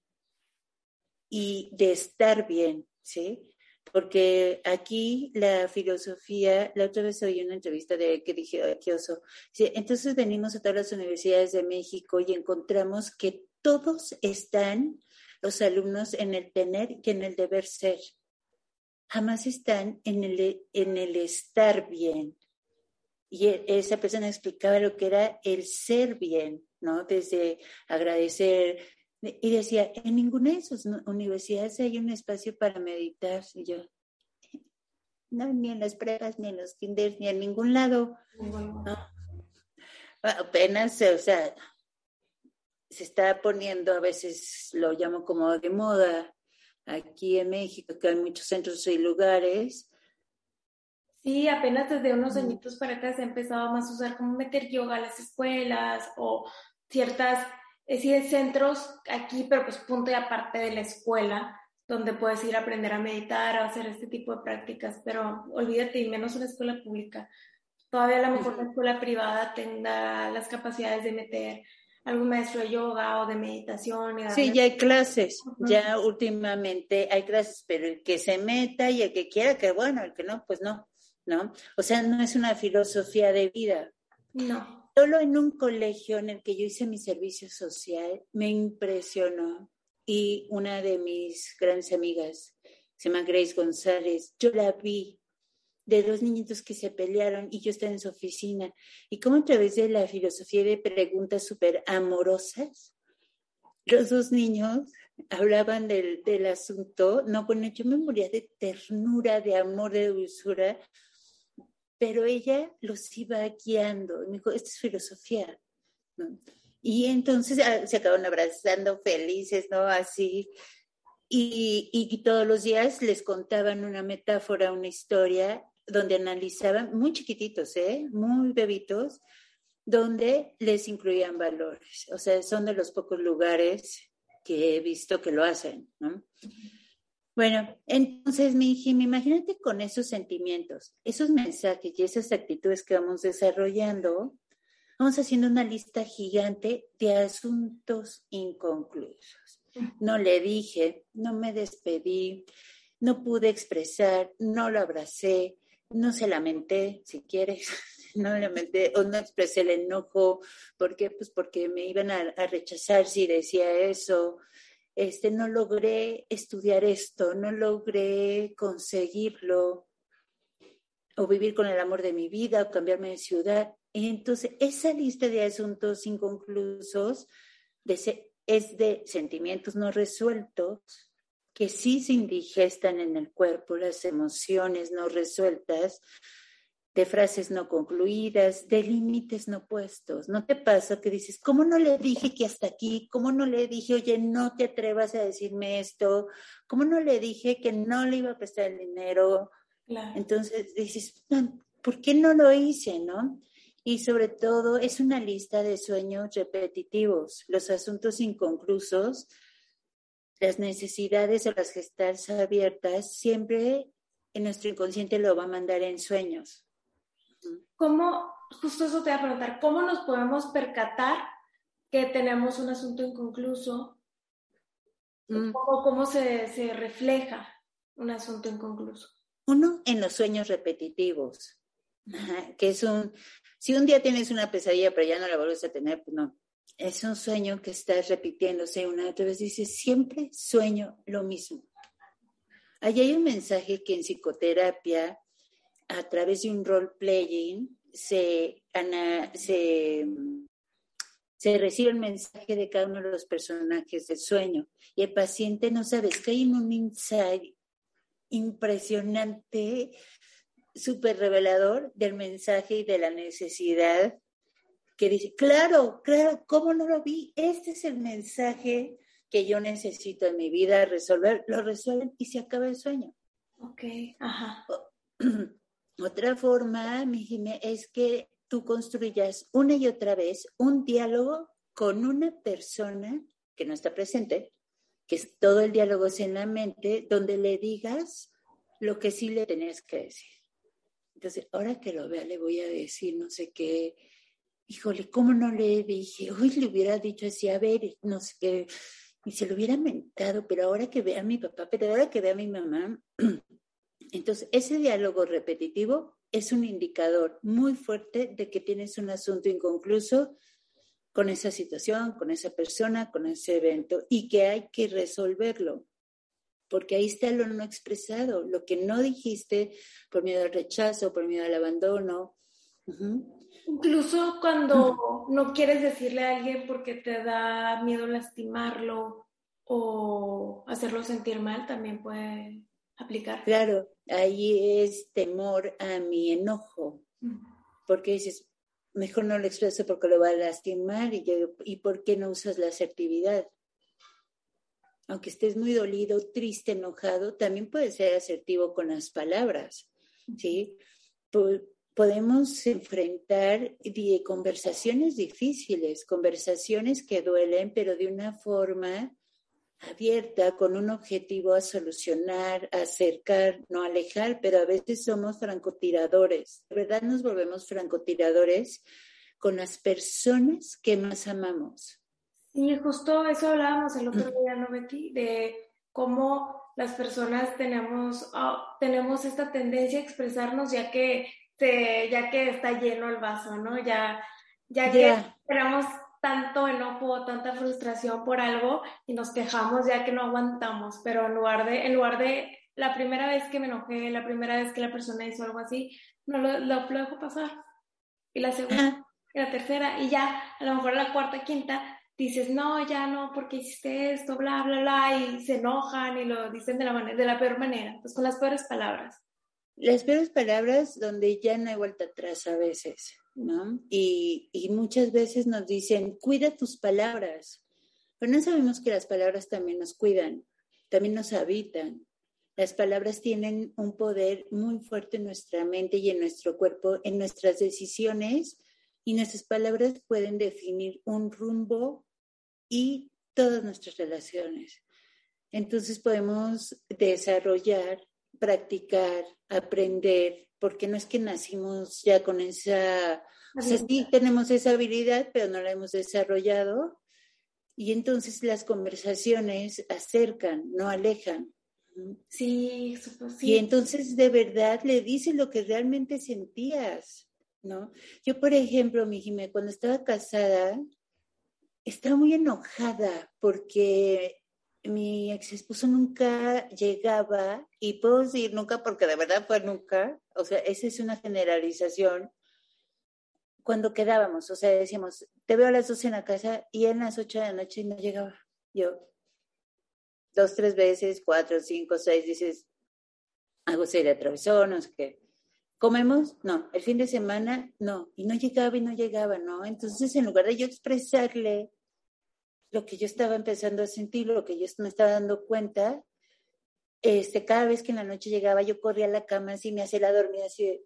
y de estar bien, ¿sí? porque aquí la filosofía, la otra vez oí una entrevista de que dije, qué oso, entonces venimos a todas las universidades de México y encontramos que todos están los alumnos en el tener y en el deber ser. Jamás están en el, en el estar bien. Y e, esa persona explicaba lo que era el ser bien, ¿no? Desde agradecer, y decía, en ninguna de sus universidades hay un espacio para meditar. Y yo, no, ni en las pruebas, ni en los kinders, ni en ningún lado. Apenas, o sea, se está poniendo, a veces lo llamo como de moda, aquí en México, que hay muchos centros y lugares. Sí, apenas desde unos añitos para acá se ha empezado más a usar como meter yoga a las escuelas o ciertas es decir, centros aquí, pero pues punto y aparte de la escuela, donde puedes ir a aprender a meditar, a hacer este tipo de prácticas, pero olvídate, y menos una escuela pública. Todavía a lo mejor una escuela privada tenga las capacidades de meter algún maestro de yoga o de meditación. sí, ya hay clases, ya últimamente hay clases, pero el que se meta y el que quiera, que bueno, el que no, pues no, ¿no? O sea, no es una filosofía de vida. No. Solo en un colegio en el que yo hice mi servicio social me impresionó y una de mis grandes amigas, se llama Grace González, yo la vi de dos niñitos que se pelearon y yo estaba en su oficina. Y como a través de la filosofía de preguntas súper amorosas, los dos niños hablaban del, del, asunto. No, bueno, yo me moría de ternura, de amor, de dulzura, pero ella los iba guiando. me dijo, esta es filosofía. Y entonces ah, se acaban abrazando felices, ¿no? Así. Y, y, todos los días les contaban una metáfora, una historia, donde analizaban, muy chiquititos, ¿eh? muy bebitos, donde les incluían valores. O sea, son de los pocos lugares que he visto que lo hacen, ¿no? Bueno, entonces mi hija, imagínate con esos sentimientos, esos mensajes y esas actitudes que vamos desarrollando, vamos haciendo una lista gigante de asuntos inconclusos. No le dije, no me despedí, no pude expresar, no lo abracé, no se lamenté, si quieres, [LAUGHS] no lamenté o no expresé el enojo, ¿por qué? Pues porque me iban a, rechazar si decía eso. Este, no logré estudiar esto, no logré conseguirlo, o vivir con el amor de mi vida, o cambiarme de ciudad. Entonces, esa lista de asuntos inconclusos es de sentimientos no resueltos, que sí se indigestan en el cuerpo, las emociones no resueltas, de frases no concluidas, de límites no puestos. ¿No te pasa que dices, ¿cómo no le dije que hasta aquí? ¿Cómo no le dije, oye, no te atrevas a decirme esto? ¿Cómo no le dije que no le iba a prestar el dinero? Entonces dices, ¿por qué no lo hice, no? Y sobre todo es una lista de sueños repetitivos, los asuntos inconclusos las necesidades o las gestales abiertas, siempre en nuestro inconsciente lo va a mandar en sueños. ¿Cómo, justo eso te voy a preguntar, cómo nos podemos percatar que tenemos un asunto inconcluso? Mm. ¿Cómo, se, se refleja un asunto inconcluso? Uno, en los sueños repetitivos, que es un, si un día tienes una pesadilla pero ya no la vuelves a tener, pues no, es un sueño que está repitiéndose una y otra vez. Dice, siempre sueño lo mismo. Allí hay un mensaje que en psicoterapia, a través de un role-playing, se, se, se recibe el mensaje de cada uno de los personajes del sueño. Y el paciente no sabe, es que hay un insight impresionante, súper revelador del mensaje y de la necesidad que dice, claro, claro, ¿cómo no lo vi? Este es el mensaje que yo necesito en mi vida resolver. Lo resuelven y se acaba el sueño. Ok, ajá. [CLEARS THROAT] Otra forma, mi es que tú construyas una y otra vez un diálogo con una persona que no está presente, que es todo el diálogo es en la mente, donde le digas lo que sí le tenías que decir. Entonces, ahora que lo vea, le voy a decir no sé qué, híjole, ¿cómo no le dije? Hoy le hubiera dicho así, a ver, no sé qué, y se lo hubiera mentado, pero ahora que vea a mi papá, pero ahora que vea a mi mamá, [CLEARS THROAT] entonces ese diálogo repetitivo es un indicador muy fuerte de que tienes un asunto inconcluso con esa situación, con esa persona, con ese evento, y que hay que resolverlo, porque ahí está lo no expresado, lo que no dijiste por miedo al rechazo, por miedo al abandono. Incluso cuando no quieres decirle a alguien porque te da miedo lastimarlo o hacerlo sentir mal, también puede aplicar. Claro, ahí es temor a mi enojo, porque dices, mejor no lo expreso porque lo va a lastimar y, yo, ¿y por qué no usas la asertividad? Aunque estés muy dolido, triste, enojado, también puedes ser asertivo con las palabras, ¿sí? podemos enfrentar conversaciones difíciles, conversaciones que duelen, pero de una forma abierta, con un objetivo a solucionar, a acercar, no alejar, pero a veces somos francotiradores. De verdad nos volvemos francotiradores con las personas que más amamos. Y justo eso hablábamos el otro día, ¿no, Betty? De cómo las personas tenemos, ah, tenemos esta tendencia a expresarnos ya que, ya que está lleno el vaso, ¿no? Ya, ya que tenemos tanto enojo, tanta frustración por algo y nos quejamos ya que no aguantamos, pero en lugar de, en lugar de la primera vez que me enojé, la primera vez que la persona hizo algo así, no lo, lo, dejo pasar. Y la segunda, y la tercera, y ya, a lo mejor la cuarta, quinta, dices, no, ya no, porque hiciste esto, bla, bla, bla, y se enojan y lo dicen de la, manera, de la peor manera, pues con las peores palabras. Las peores palabras donde ya no hay vuelta atrás a veces, y muchas veces nos dicen, cuida tus palabras, pero no sabemos que las palabras también nos cuidan, también nos habitan. Las palabras tienen un poder muy fuerte en nuestra mente y en nuestro cuerpo, en nuestras decisiones, y nuestras palabras pueden definir un rumbo y todas nuestras relaciones. Entonces podemos desarrollar, practicar, aprender, porque no es que nacimos ya con esa, o sea, sí tenemos esa habilidad, pero no la hemos desarrollado. Y entonces las conversaciones acercan, no alejan. Sí, sí. Y entonces de verdad le dices lo que realmente sentías, ¿no? Yo, por ejemplo, mi Jimé, cuando estaba casada, estaba muy enojada porque mi ex esposo nunca llegaba, y puedo decir nunca porque de verdad fue nunca, o sea, esa es una generalización. Cuando quedábamos, o sea, decíamos, te veo a las 12 en la casa y en las 8 de la noche no llegaba. Yo, dos, tres veces, cuatro, cinco, seis, dices, algo se le atravesó, no sé qué. ¿Comemos? No. El fin de semana, no. Y no llegaba y no llegaba, ¿no? Entonces, en lugar de yo expresarle lo que yo estaba empezando a sentir, lo que yo me estaba dando cuenta, este, cada vez que en la noche llegaba, yo corría a la cama así, me hacía la dormida así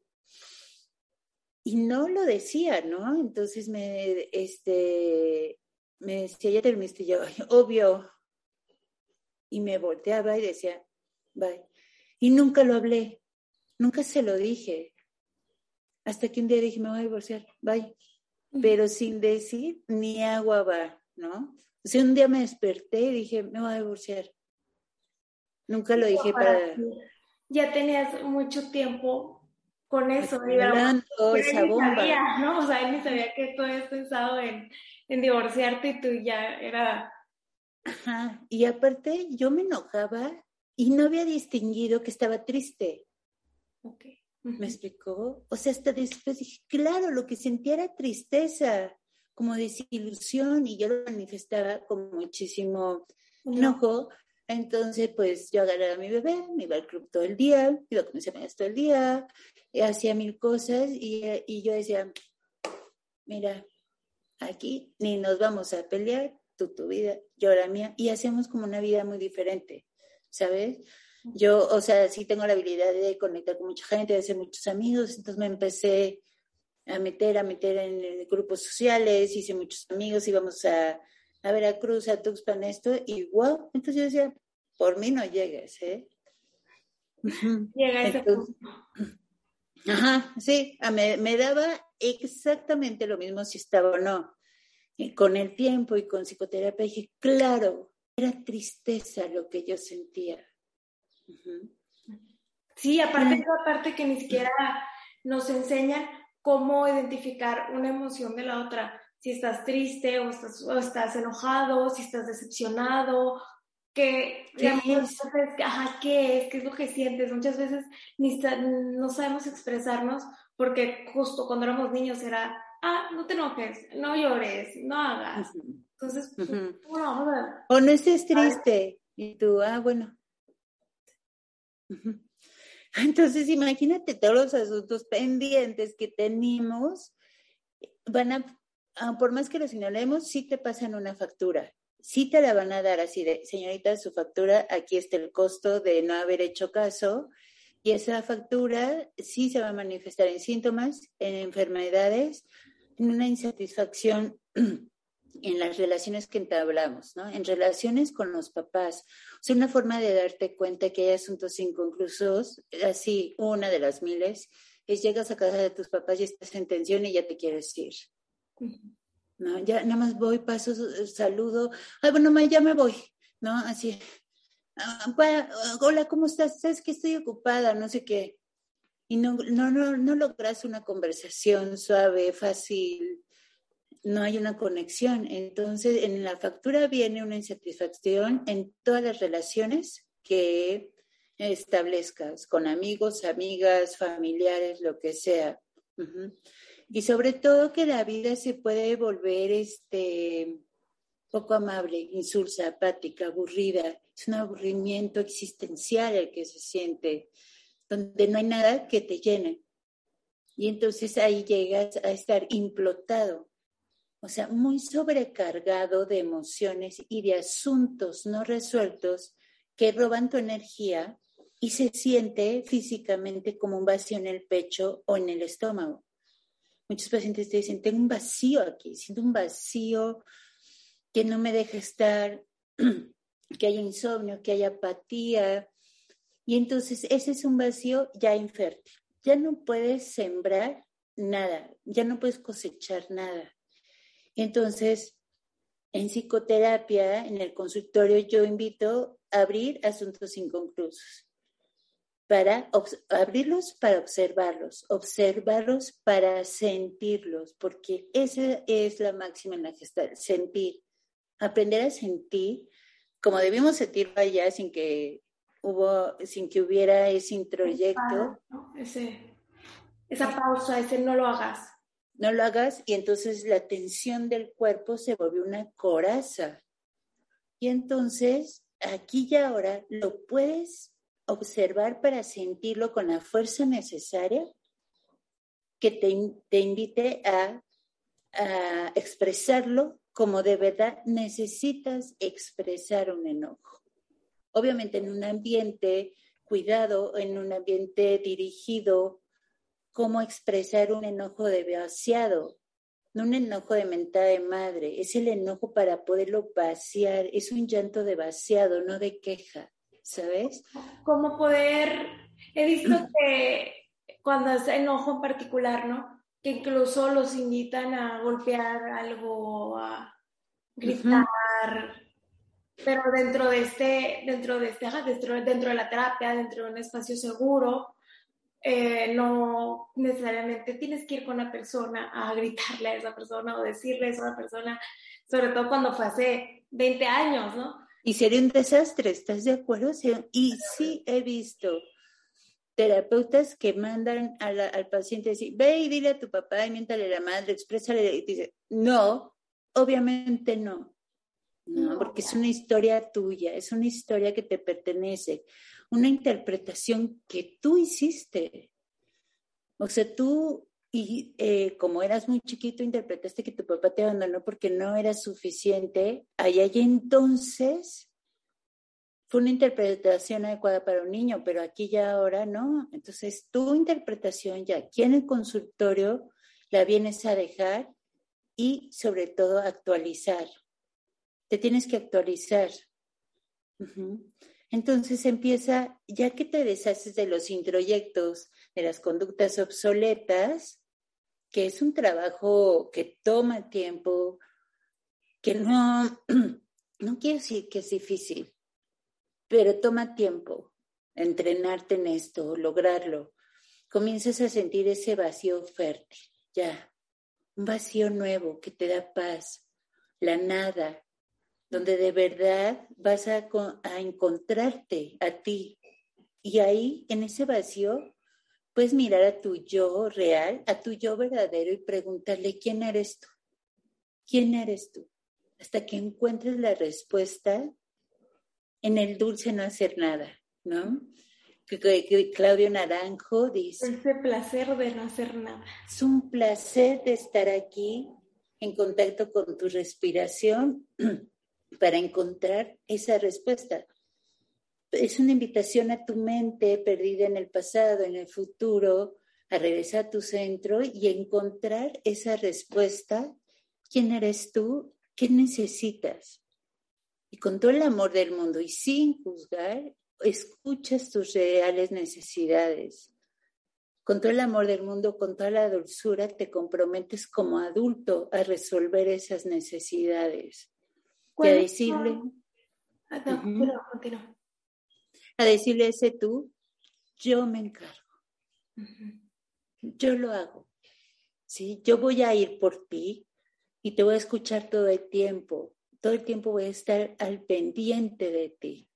Y no lo decía, ¿no? Entonces me, este, me decía, ya terminaste, yo, obvio, y me volteaba y decía, bye. Y nunca lo hablé, nunca se lo dije. Hasta que un día dije, me voy a divorciar, bye. Pero sin decir ni agua va, ¿no? O sea, un día me desperté y dije, me voy a divorciar. Nunca lo dije para... Ya tenías mucho tiempo con eso, digamos. esa bomba. Sabía, ¿no? O sea, él ni sabía que tú habías pensado en, en divorciarte y tú ya era Ajá, y aparte yo me enojaba y no había distinguido que estaba triste. Okay. ¿Me explicó? O sea, hasta después dije, claro, lo que sentía era tristeza, como desilusión, y yo lo manifestaba con muchísimo enojo. Entonces, pues yo agarraba a mi bebé, me iba al club todo el día, iba con mis amigas todo el día, hacía mil cosas y, y yo decía, mira, aquí ni nos vamos a pelear, tú tu vida, yo la mía, y hacemos como una vida muy diferente, ¿sabes? Yo, o sea, sí tengo la habilidad de conectar con mucha gente, de hacer muchos amigos, entonces me empecé a meter, a meter en grupos sociales, hice muchos amigos, íbamos a, a Veracruz, a Tuxpan, esto, y wow, entonces yo decía, por mí no llegues, ¿eh? Llega ese punto. Ajá, sí, me, me daba exactamente lo mismo si estaba o no. Y con el tiempo y con psicoterapia dije, claro, era tristeza lo que yo sentía. Sí, aparte de la parte que ni siquiera nos enseña cómo identificar una emoción de la otra. Si estás triste o estás, o estás enojado, si estás decepcionado, que, ¿Qué es? Ajá, ¿qué es? ¿Qué es lo que sientes? Muchas veces ni no sabemos expresarnos porque justo cuando éramos niños era ah, no te enojes, no llores, no hagas. Entonces, pues, a O no estés triste. Y tú, ah, bueno. Entonces, imagínate todos los asuntos pendientes que tenemos, van a, por más que los señalemos, sí te pasan una factura. Sí te la van a dar así de, señorita, su factura, aquí está el costo de no haber hecho caso. Y esa factura sí se va a manifestar en síntomas, en enfermedades, una insatisfacción [CLEARS THROAT] en las relaciones que entablamos, ¿no? En relaciones con los papás. O sea, una forma de darte cuenta que hay asuntos inconclusos, así, una de las miles, es llegas a casa de tus papás y estás en tensión y ya te quieres ir. ¿No? Ya nada más voy, paso, saludo, ay, bueno, ya me voy, ¿no? Así, ah, hola, ¿cómo estás? ¿Sabes que estoy ocupada? No sé qué. Y no, no, no, no logras una conversación suave, fácil, no hay una conexión. Entonces, en la factura viene una insatisfacción en todas las relaciones que establezcas con amigos, amigas, familiares, lo que sea. Y sobre todo que la vida se puede volver este, poco amable, insulsa, apática, aburrida. Es un aburrimiento existencial el que se siente, donde no hay nada que te llene. Y entonces ahí llegas a estar implotado, o sea, muy sobrecargado de emociones y de asuntos no resueltos que roban tu energía y se siente físicamente como un vacío en el pecho o en el estómago. Muchos pacientes te dicen, tengo un vacío aquí, siento un vacío que no me deja estar, [CLEARS THROAT] que haya insomnio, que haya apatía. Y entonces ese es un vacío ya infértil. Ya no puedes sembrar nada, ya no puedes cosechar nada. Entonces, en psicoterapia, en el consultorio, yo invito a abrir asuntos inconclusos para abrirlos para observarlos, observarlos para sentirlos, porque esa es la máxima en la gestalt, sentir, aprender a sentir como debimos sentirlo allá sin que hubo, sin que hubiera ese introyecto. esa pausa, ese no lo hagas. No lo hagas y entonces la tensión del cuerpo se volvió una coraza. Y entonces, aquí y ahora, lo puedes observar para sentirlo con la fuerza necesaria que te, invite a, a expresarlo como de verdad necesitas expresar un enojo. Obviamente en un ambiente cuidado, en un ambiente dirigido, cómo expresar un enojo de vaciado, no un enojo de mentada de madre, es el enojo para poderlo vaciar, es un llanto de vaciado, no de queja. ¿Sabes? Cómo poder, he visto que cuando es enojo en particular, ¿no? Que incluso los invitan a golpear algo, a gritar, pero dentro de este, dentro de este, dentro, dentro de la terapia, dentro de un espacio seguro, eh, no necesariamente tienes que ir con la persona a gritarle a esa persona o decirle a esa persona, sobre todo cuando fue hace 20 años, ¿no? Y sería un desastre, ¿estás de acuerdo? Y sí he visto terapeutas que mandan al paciente decir, ve y dile a tu papá y miéntale la madre, exprésale, y dice, no, obviamente no. No, porque es una historia tuya, es una historia que te pertenece, una interpretación que tú hiciste. O sea, tú y eh, como eras muy chiquito, interpretaste que tu papá te abandonó porque no era suficiente. Allá y entonces fue una interpretación adecuada para un niño, pero aquí ya ahora no. Entonces, tu interpretación ya aquí en el consultorio la vienes a dejar y sobre todo actualizar. Te tienes que actualizar. Entonces empieza, ya que te deshaces de los introyectos, de las conductas obsoletas, que es un trabajo que toma tiempo, que no, [CLEARS THROAT] no quiero decir que es difícil, pero toma tiempo entrenarte en esto, lograrlo. Comienzas a sentir ese vacío fértil, ya, un vacío nuevo que te da paz, la nada, donde de verdad vas a, a encontrarte a ti. Y ahí, en ese vacío, puedes mirar a tu yo real, a tu yo verdadero y preguntarle, ¿quién eres tú? ¿Quién eres tú? Hasta que encuentres la respuesta en el dulce no hacer nada, ¿no? Claudio Naranjo dice. Ese placer de no hacer nada. Es un placer de estar aquí en contacto con tu respiración [CLEARS THROAT] para encontrar esa respuesta es una invitación a tu mente perdida en el pasado, en el futuro, a regresar a tu centro y encontrar esa respuesta. ¿Quién eres tú? ¿Qué necesitas? Y con todo el amor del mundo y sin juzgar, escuchas tus reales necesidades con todo el amor del mundo, con toda la dulzura, te comprometes como adulto a resolver esas necesidades. Y a decirle... Ah, no, A decirle ese tú, yo me encargo. Yo lo hago. ¿sí? Yo voy a ir por ti y te voy a escuchar todo el tiempo. Todo el tiempo voy a estar al pendiente de ti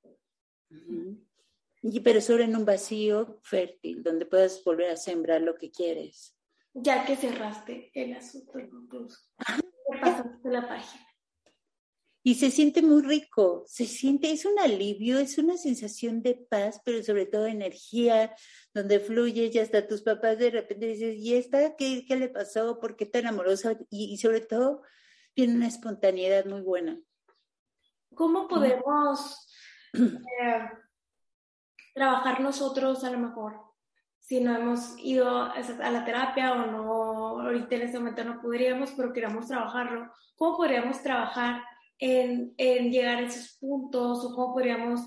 pero sobre en un vacío fértil, donde puedas volver a sembrar lo que quieres. Ya que cerraste el asunto incluso, pasaste la página. Y se siente muy rico, se siente, es un alivio, es una sensación de paz, pero sobre todo energía, donde fluye y hasta tus papás de repente dices, ¿y esta qué, qué le pasó? ¿Por qué tan amorosa? Y, sobre todo tiene una espontaneidad muy buena. ¿Cómo podemos eh, trabajar nosotros a lo mejor, si no hemos ido a la terapia o no, ahorita en este momento no podríamos, pero queremos trabajarlo, ¿cómo podríamos trabajar en, llegar a esos puntos o cómo podríamos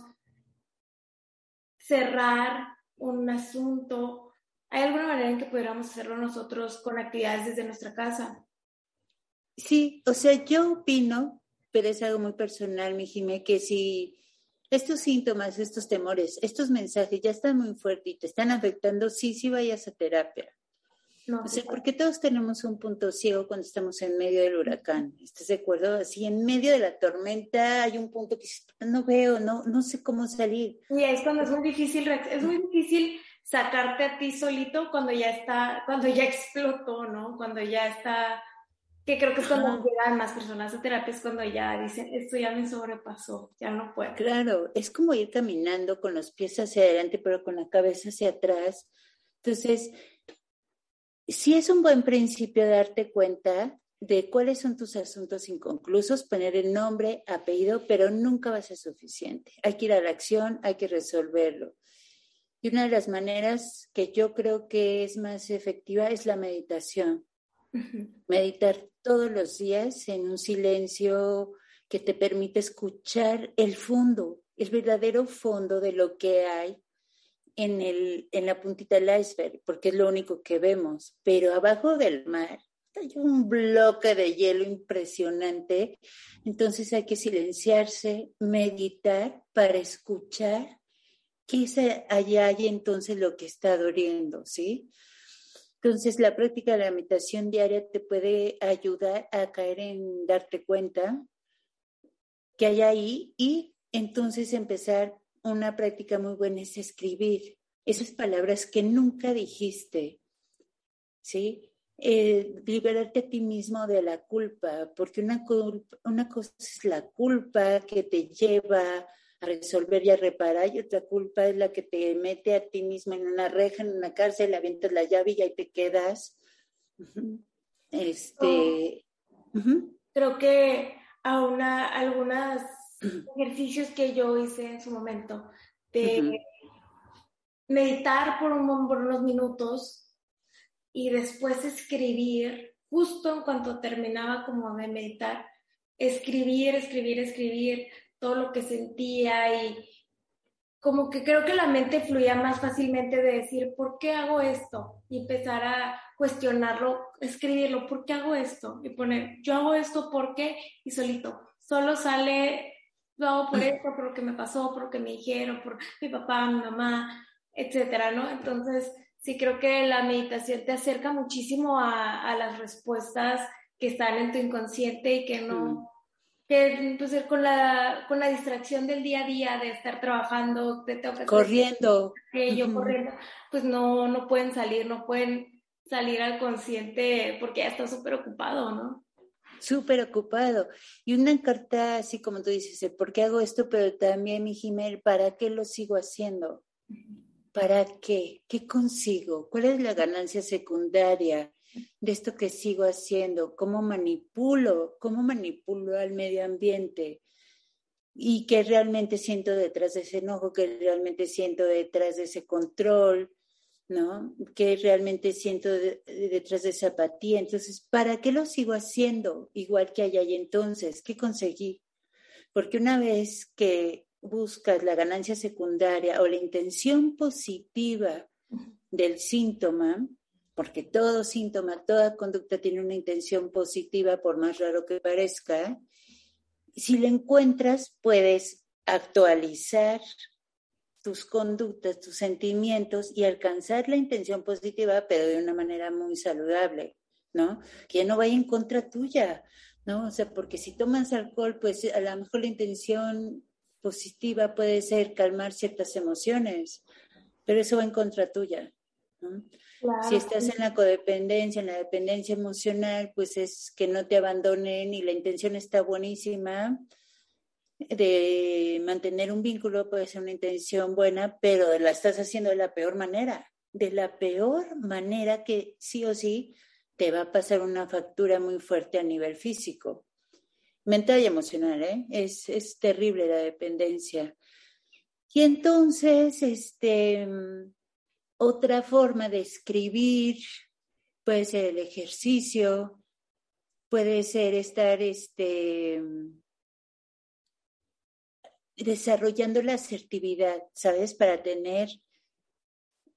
cerrar un asunto? ¿Hay alguna manera en que pudiéramos hacerlo nosotros con actividades desde nuestra casa? Sí, o sea, yo opino, pero es algo muy personal, mi Jimé, que si estos síntomas, estos temores, estos mensajes ya están muy fuertes y te están afectando, sí, sí vayas a terapia. No, o sea, porque todos tenemos un punto ciego cuando estamos en medio del huracán. ¿Estás de acuerdo? Así en medio de la tormenta hay un punto que no veo, no, no sé cómo salir. Y es cuando es muy difícil, es muy difícil sacarte a ti solito cuando ya está, cuando ya explotó, ¿no? Cuando ya está que creo que es cuando llegan más personas a terapia, es cuando ya dicen, esto ya me sobrepasó, ya no puedo. Claro, es como ir caminando con los pies hacia adelante, pero con la cabeza hacia atrás. Entonces, sí es un buen principio darte cuenta de cuáles son tus asuntos inconclusos, poner el nombre, apellido, pero nunca va a ser suficiente. Hay que ir a la acción, hay que resolverlo. Y una de las maneras que yo creo que es más efectiva es la meditación. Meditar todos los días en un silencio que te permite escuchar el fondo, el verdadero fondo de lo que hay en, el, en la puntita del iceberg, porque es lo único que vemos. Pero abajo del mar hay un bloque de hielo impresionante, entonces hay que silenciarse, meditar para escuchar qué es allá hay entonces lo que está doliendo, ¿sí? Entonces, la práctica de la meditación diaria te puede ayudar a caer en darte cuenta que hay ahí y entonces empezar una práctica muy buena es escribir esas palabras que nunca dijiste, ¿sí? Eh, liberarte a ti mismo de la culpa, porque una, una cosa es la culpa que te lleva resolver y a reparar y otra culpa es la que te mete a ti misma en una reja, en una cárcel, avientas la llave y ahí te quedas. Este. Creo que a una, algunos ejercicios que yo hice en su momento de meditar por, un, por unos minutos y después escribir, justo en cuanto terminaba como de meditar, escribir, escribir, escribir todo lo que sentía y como que creo que la mente fluía más fácilmente de decir, ¿por qué hago esto? Y empezar a cuestionarlo, escribirlo, ¿por qué hago esto? Y poner, yo hago esto, ¿por qué? Y solito, solo sale, lo hago por esto, por lo que me pasó, por lo que me dijeron, por mi papá, mi mamá, etcétera, ¿no? Entonces, sí creo que la meditación te acerca muchísimo a, a las respuestas que están en tu inconsciente y que no, que pues, con la, con la distracción del día a día, de estar trabajando, de corriendo, que yo corriendo, pues no, no pueden salir, no pueden salir al consciente porque ya está súper ocupado, ¿no? Súper ocupado. Y una carta así como tú dices, ¿por qué hago esto? Pero también, mi Jiménez, ¿para qué lo sigo haciendo? ¿Para qué? ¿Qué consigo? ¿Cuál es la ganancia secundaria? de esto que sigo haciendo, cómo manipulo, cómo manipulo al medio ambiente y qué realmente siento detrás de ese enojo, qué realmente siento detrás de ese control, ¿no? ¿Qué realmente siento detrás de esa apatía? Entonces, ¿para qué lo sigo haciendo igual que allá y entonces? ¿Qué conseguí? Porque una vez que buscas la ganancia secundaria o la intención positiva del síntoma, porque todo síntoma, toda conducta tiene una intención positiva, por más raro que parezca. Si la encuentras, puedes actualizar tus conductas, tus sentimientos y alcanzar la intención positiva, pero de una manera muy saludable, ¿no? Que no vaya en contra tuya, ¿no? O sea, porque si tomas alcohol, pues a lo mejor la intención positiva puede ser calmar ciertas emociones, pero eso va en contra tuya, ¿no? Si estás en la codependencia, en la dependencia emocional, pues es que no te abandonen y la intención está buenísima de mantener un vínculo, puede ser una intención buena, pero la estás haciendo de la peor manera, de la peor manera que sí o sí te va a pasar una factura muy fuerte a nivel físico, mental y emocional, ¿eh? Es, es terrible la dependencia. Y entonces, este, otra forma de escribir puede ser el ejercicio, puede ser estar este, desarrollando la asertividad, ¿sabes? Para tener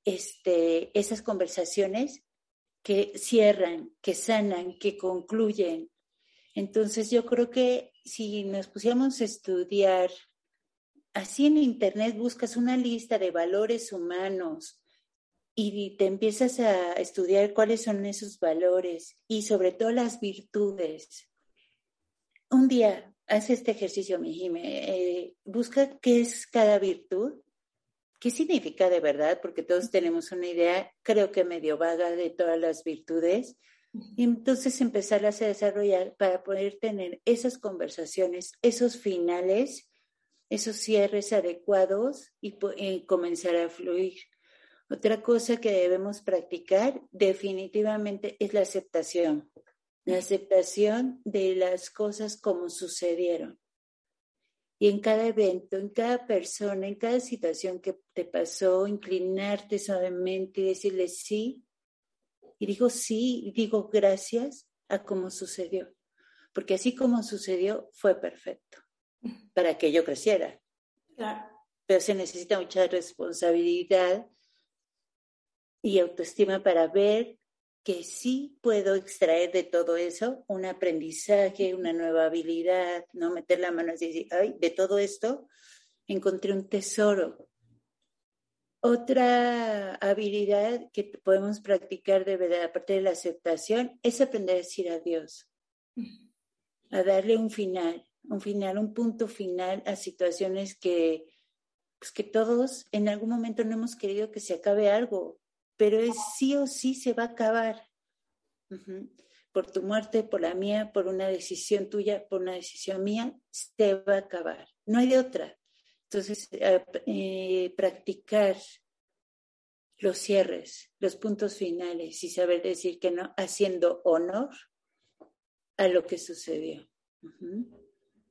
este, esas conversaciones que cierran, que sanan, que concluyen. Entonces yo creo que si nos pusiéramos a estudiar, así en Internet buscas una lista de valores humanos, y te empiezas a estudiar cuáles son esos valores y sobre todo las virtudes. Un día, haz este ejercicio, mi eh, busca qué es cada virtud, qué significa de verdad, porque todos tenemos una idea, creo que medio vaga de todas las virtudes, y entonces empezarlas a desarrollar para poder tener esas conversaciones, esos finales, esos cierres adecuados y comenzar a fluir. Otra cosa que debemos practicar definitivamente es la aceptación, la aceptación de las cosas como sucedieron. Y en cada evento, en cada persona, en cada situación que te pasó, inclinarte suavemente y decirle sí. Y digo sí, y digo gracias a cómo sucedió. Porque así como sucedió, fue perfecto para que yo creciera. Pero se necesita mucha responsabilidad y autoestima para ver que sí puedo extraer de todo eso un aprendizaje, una nueva habilidad, no meter la mano y decir, ay, de todo esto encontré un tesoro. Otra habilidad que podemos practicar de verdad, aparte de la aceptación, es aprender a decir adiós, a darle un final, un final, un punto final a situaciones que, pues que todos en algún momento no hemos querido que se acabe algo, pero es sí o sí se va a acabar. Por tu muerte, por la mía, por una decisión tuya, por una decisión mía, se va a acabar. No hay de otra. Entonces, eh, eh, practicar los cierres, los puntos finales y saber decir que no, haciendo honor a lo que sucedió.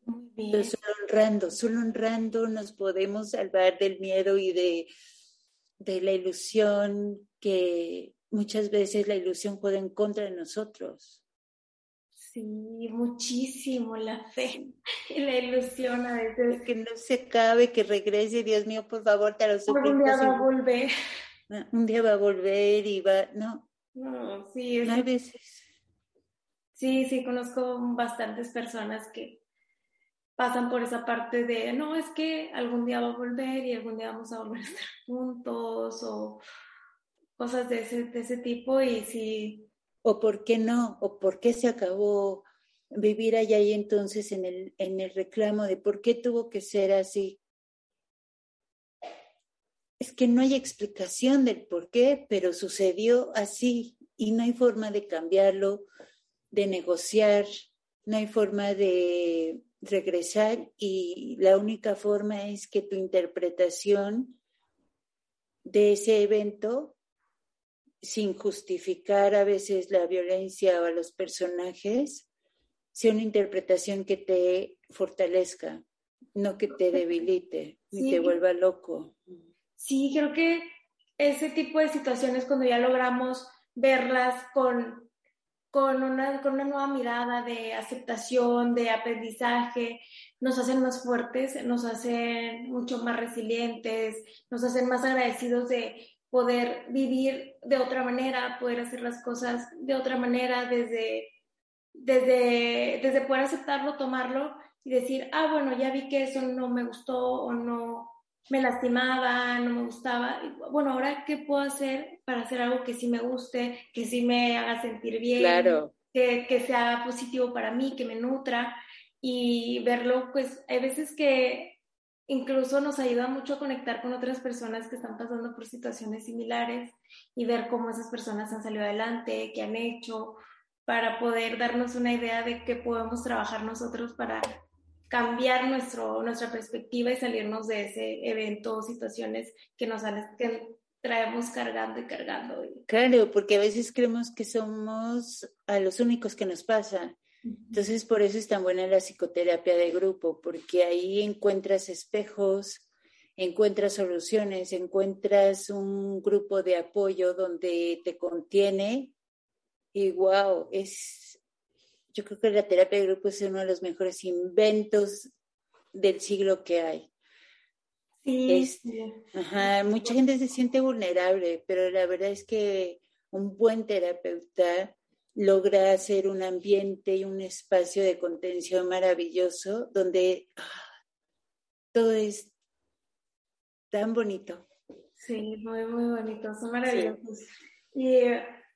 solo honrando, solo honrando nos podemos salvar del miedo y de de la ilusión que muchas veces la ilusión juega en contra de nosotros. Sí, muchísimo la fe [LAUGHS] y la ilusión a veces. Que no se acabe, que regrese, Dios mío, por favor, te lo suplico. Un día va a volver. Un día va a volver y va, no. No, sí. Es... veces. Sí, sí, conozco bastantes personas que pasan por esa parte de, no, es que algún día va a volver y algún día vamos a volver a estar juntos o cosas de ese, de ese tipo y si... O por qué no, o por qué se acabó vivir allá y entonces en el, en el reclamo de por qué tuvo que ser así. Es que no hay explicación del por qué, pero sucedió así y no hay forma de cambiarlo, de negociar, no hay forma de regresar y la única forma es que tu interpretación de ese evento, sin justificar a veces la violencia o a los personajes, sea una interpretación que te fortalezca, no que te debilite ni te vuelva loco. Sí, creo que ese tipo de situaciones cuando ya logramos verlas con con una, con una nueva mirada de aceptación, de aprendizaje, nos hacen más fuertes, nos hacen mucho más resilientes, nos hacen más agradecidos de poder vivir de otra manera, poder hacer las cosas de otra manera desde, desde, desde poder aceptarlo, tomarlo y decir, ah, bueno, ya vi que eso no me gustó o no me lastimaba, no me gustaba. Bueno, ahora, ¿qué puedo hacer para hacer algo que sí me guste, que sí me haga sentir bien? Claro. Que, que sea positivo para mí, que me nutra y verlo, pues hay veces que incluso nos ayuda mucho a conectar con otras personas que están pasando por situaciones similares y ver cómo esas personas han salido adelante, qué han hecho, para poder darnos una idea de qué podemos trabajar nosotros para cambiar nuestro, nuestra perspectiva y salirnos de ese evento o situaciones que nos que traemos cargando y cargando. Claro, porque a veces creemos que somos a los únicos que nos pasa entonces, por eso es tan buena la psicoterapia de grupo, porque ahí encuentras espejos, encuentras soluciones, encuentras un grupo de apoyo donde te contiene y wow, es, yo creo que la terapia de grupo es uno de los mejores inventos del siglo que hay. Sí. ajá, mucha gente se siente vulnerable, pero la verdad es que un buen terapeuta logra hacer un ambiente y un espacio de contención maravilloso donde ah, todo es tan bonito. Sí, muy, muy bonito, son maravillosos. Y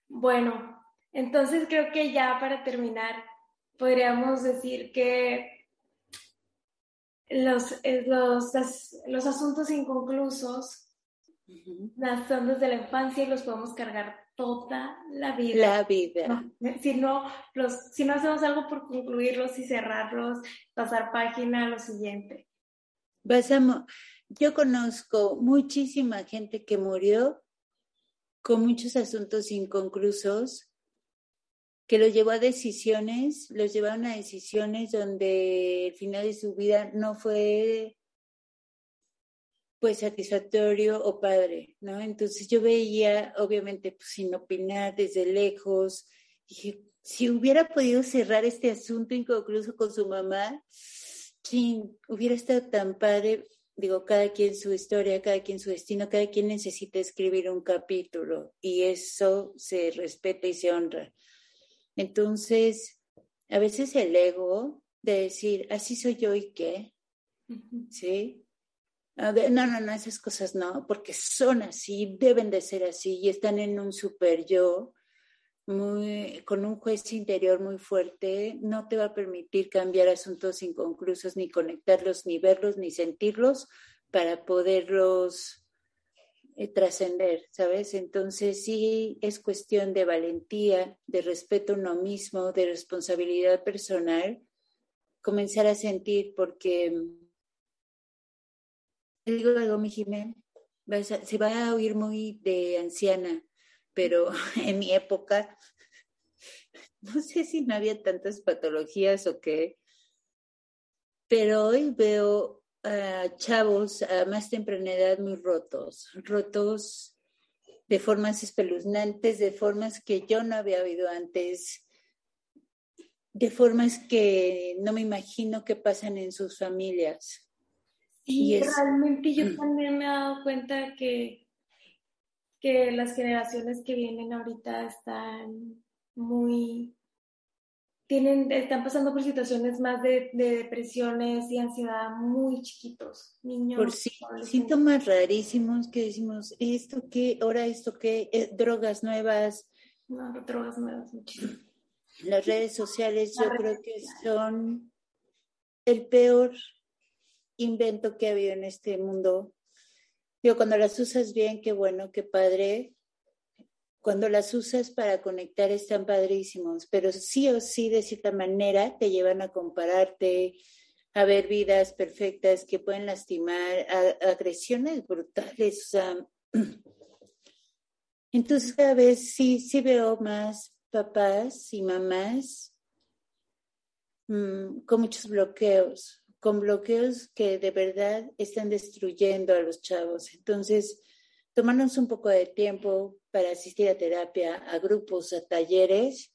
bueno, entonces creo que ya para terminar, podríamos decir que los, eh, los, los asuntos inconclusos nacen desde la infancia y los podemos cargar toda la vida. La vida. si, no, los, si no hacemos algo por concluirlos y cerrarlos, pasar página a lo siguiente. Pasamos. Yo conozco muchísima gente que murió con muchos asuntos inconclusos, que los llevó a decisiones, los llevaron a decisiones donde el final de su vida no fue pues satisfactorio o padre, ¿no? Entonces yo veía, obviamente, pues sin opinar desde lejos, dije, si hubiera podido cerrar este asunto inconcluso con su mamá, sí, hubiera estado tan padre, digo, cada quien su historia, cada quien su destino, cada quien necesita escribir un capítulo y eso se respeta y se honra. Entonces, a veces el ego de decir, así soy yo y qué, ¿sí? No, no, no, esas cosas no, porque son así, deben de ser así y están en un super yo, muy, con un juez interior muy fuerte, no te va a permitir cambiar asuntos inconclusos, ni conectarlos, ni verlos, ni sentirlos para poderlos eh, trascender, ¿sabes? Entonces sí es cuestión de valentía, de respeto a uno mismo, de responsabilidad personal, comenzar a sentir porque digo algo, mi Jiménez, se va a oír muy de anciana, pero [LAUGHS] en mi época, no sé si no había tantas patologías o qué, pero hoy veo a chavos a más temprana edad muy rotos, rotos de formas espeluznantes, de formas que yo no había oído antes, de formas que no me imagino que pasan en sus familias. Y realmente yo también me he dado cuenta que, que las generaciones que vienen ahorita están muy, tienen, están pasando por situaciones más de, depresiones y ansiedad muy chiquitos, niños. Por sí, síntomas rarísimos que decimos, ¿esto qué? ¿Ahora esto qué? Eh, ¿Drogas nuevas? No, drogas nuevas, muchísimo. Las redes sociales yo creo que son el peor invento que ha habido en este mundo. Digo, cuando las usas bien, qué bueno, qué padre. Cuando las usas para conectar están padrísimos, pero sí o sí, de cierta manera, te llevan a compararte, a ver vidas perfectas que pueden lastimar, agresiones brutales. [CLEARS THROAT] entonces cada vez sí, sí veo más papás y mamás mm, con muchos bloqueos, con bloqueos que de verdad están destruyendo a los chavos. Entonces, tomarnos un poco de tiempo para asistir a terapia, a grupos, a talleres,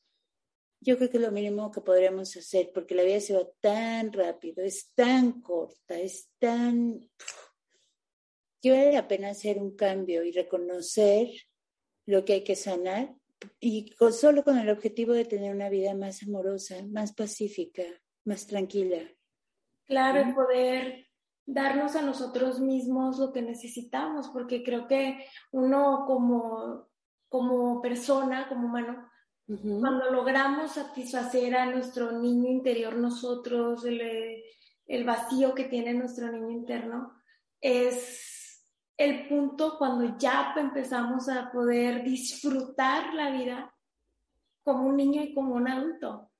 yo creo que es lo mínimo que podríamos hacer, porque la vida se va tan rápido, es tan corta, es tan... que vale la pena hacer un cambio y reconocer lo que hay que sanar y solo con el objetivo de tener una vida más amorosa, más pacífica, más tranquila. Claro, y poder darnos a nosotros mismos lo que necesitamos, porque creo que uno como, como persona, como humano, cuando logramos satisfacer a nuestro niño interior, nosotros, el, el vacío que tiene nuestro niño interno, es el punto cuando ya empezamos a poder disfrutar la vida como un niño y como un adulto.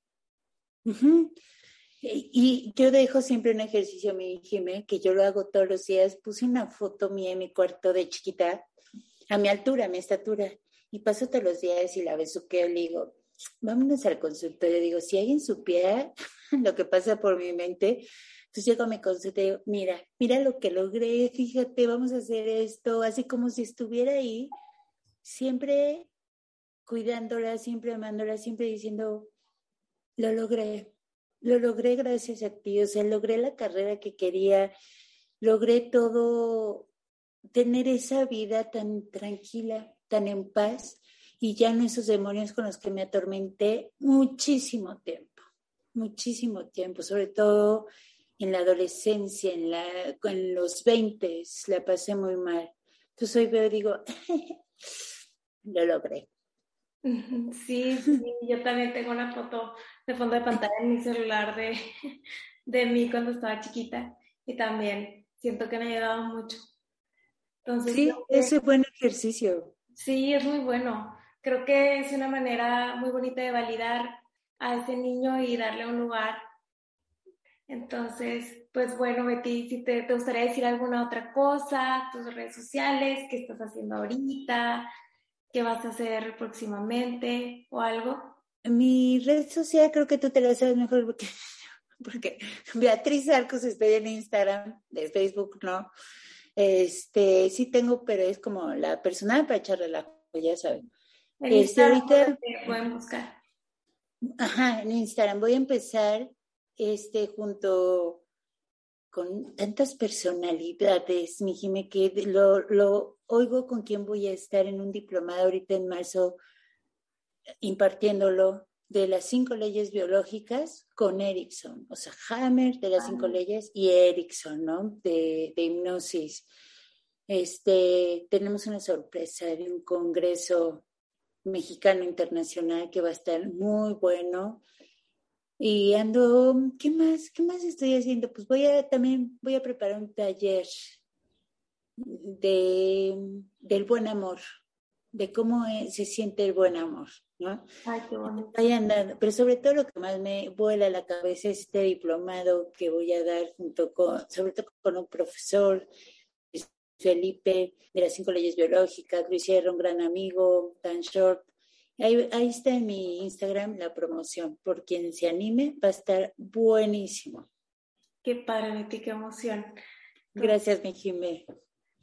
Y yo dejo siempre un ejercicio a mi Jimé, que yo lo hago todos los días. Puse una foto mía en mi cuarto de chiquita, a mi altura, a mi estatura, y paso todos los días y la besuqueo y le digo, vámonos al consultorio. Digo, si alguien supiera [LAUGHS] lo que pasa por mi mente, entonces llego a mi consulta y digo, mira, mira lo que logré, fíjate, vamos a hacer esto, así como si estuviera ahí, siempre cuidándola, siempre amándola, siempre diciendo, lo logré, lo logré gracias a ti, o sea, logré la carrera que quería, logré todo, tener esa vida tan tranquila, tan en paz y ya no esos demonios con los que me atormenté muchísimo tiempo, muchísimo tiempo, sobre todo en la adolescencia, en, la, en los 20, la pasé muy mal. Entonces hoy veo y digo, [LAUGHS] lo logré. [LAUGHS] Sí, sí, yo también tengo una foto de fondo de pantalla en mi celular de, [LAUGHS] de mí cuando estaba chiquita y también siento que me ha ayudado mucho. Entonces, sí, ese buen ejercicio. Sí, es muy bueno. Creo que es una manera muy bonita de validar a ese niño y darle un lugar. Entonces, pues bueno, Betty, si te, te gustaría decir alguna otra cosa, tus redes sociales, qué estás haciendo ahorita, qué vas a hacer próximamente o algo. Mi red social creo que tú te la sabes mejor porque, [LAUGHS] porque Beatriz Arcos estoy en Instagram, de Facebook no. Este, sí tengo, pero es como la personal para echar relajo, ya saben. En este, ahorita pueden buscar. Ajá, en Instagram voy a empezar este junto con tantas personalidades, mi Jime, que lo, lo oigo con quién voy a estar en un diplomado ahorita en marzo impartiéndolo de las cinco leyes biológicas con Erickson, o sea, Hammer de las cinco ah. leyes y Erickson, ¿no? De, de, hipnosis. Este, tenemos una sorpresa de un congreso mexicano internacional que va a estar muy bueno. Y ando, ¿qué más? ¿Qué más estoy haciendo? Pues voy a también voy a preparar un taller de del buen amor, de cómo se siente el buen amor. ¿no? Ay, qué bonito. pero sobre todo lo que más me vuela a la cabeza es este diplomado que voy a dar junto con, sobre todo con un profesor, Felipe, de las cinco leyes biológicas, Luis Sierra, un gran amigo, Dan Short. Ahí, ahí está en mi Instagram la promoción. Por quien se anime, va a estar buenísimo. Qué padre, qué emoción. Gracias, mi Jimé.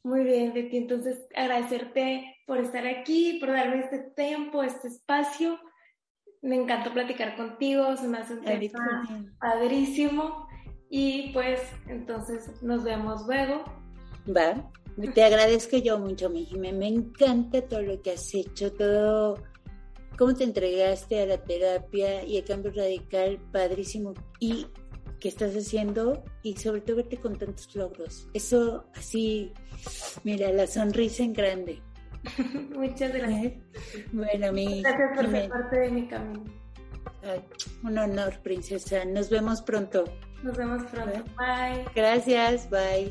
Muy bien, Betty. Entonces, agradecerte por estar aquí, por darme este tiempo, este espacio. Me encantó platicar contigo, se me hace un tema padrísimo. Y pues, entonces, nos vemos luego. Va. Te agradezco yo mucho, mi Me encanta todo lo que has hecho, todo cómo te entregaste a la terapia y el cambio radical, padrísimo. Y que estás haciendo y sobre todo verte con tantos logros. Eso así, mira, la sonrisa en grande. [LAUGHS] Muchas gracias. [LAUGHS] Bueno, mi... Gracias por ser parte de mi camino. un honor, princesa. Nos vemos pronto. Nos vemos pronto. ¿Eh? Bye. Gracias, bye.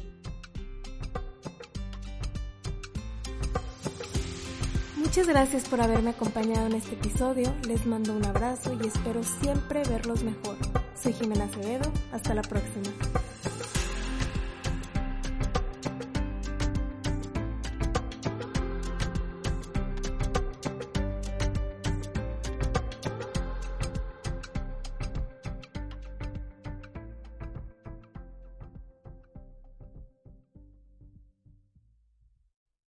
Muchas gracias por haberme acompañado en este episodio. Les mando un abrazo y espero siempre verlos mejor. Soy Jimena Acevedo. Hasta la próxima.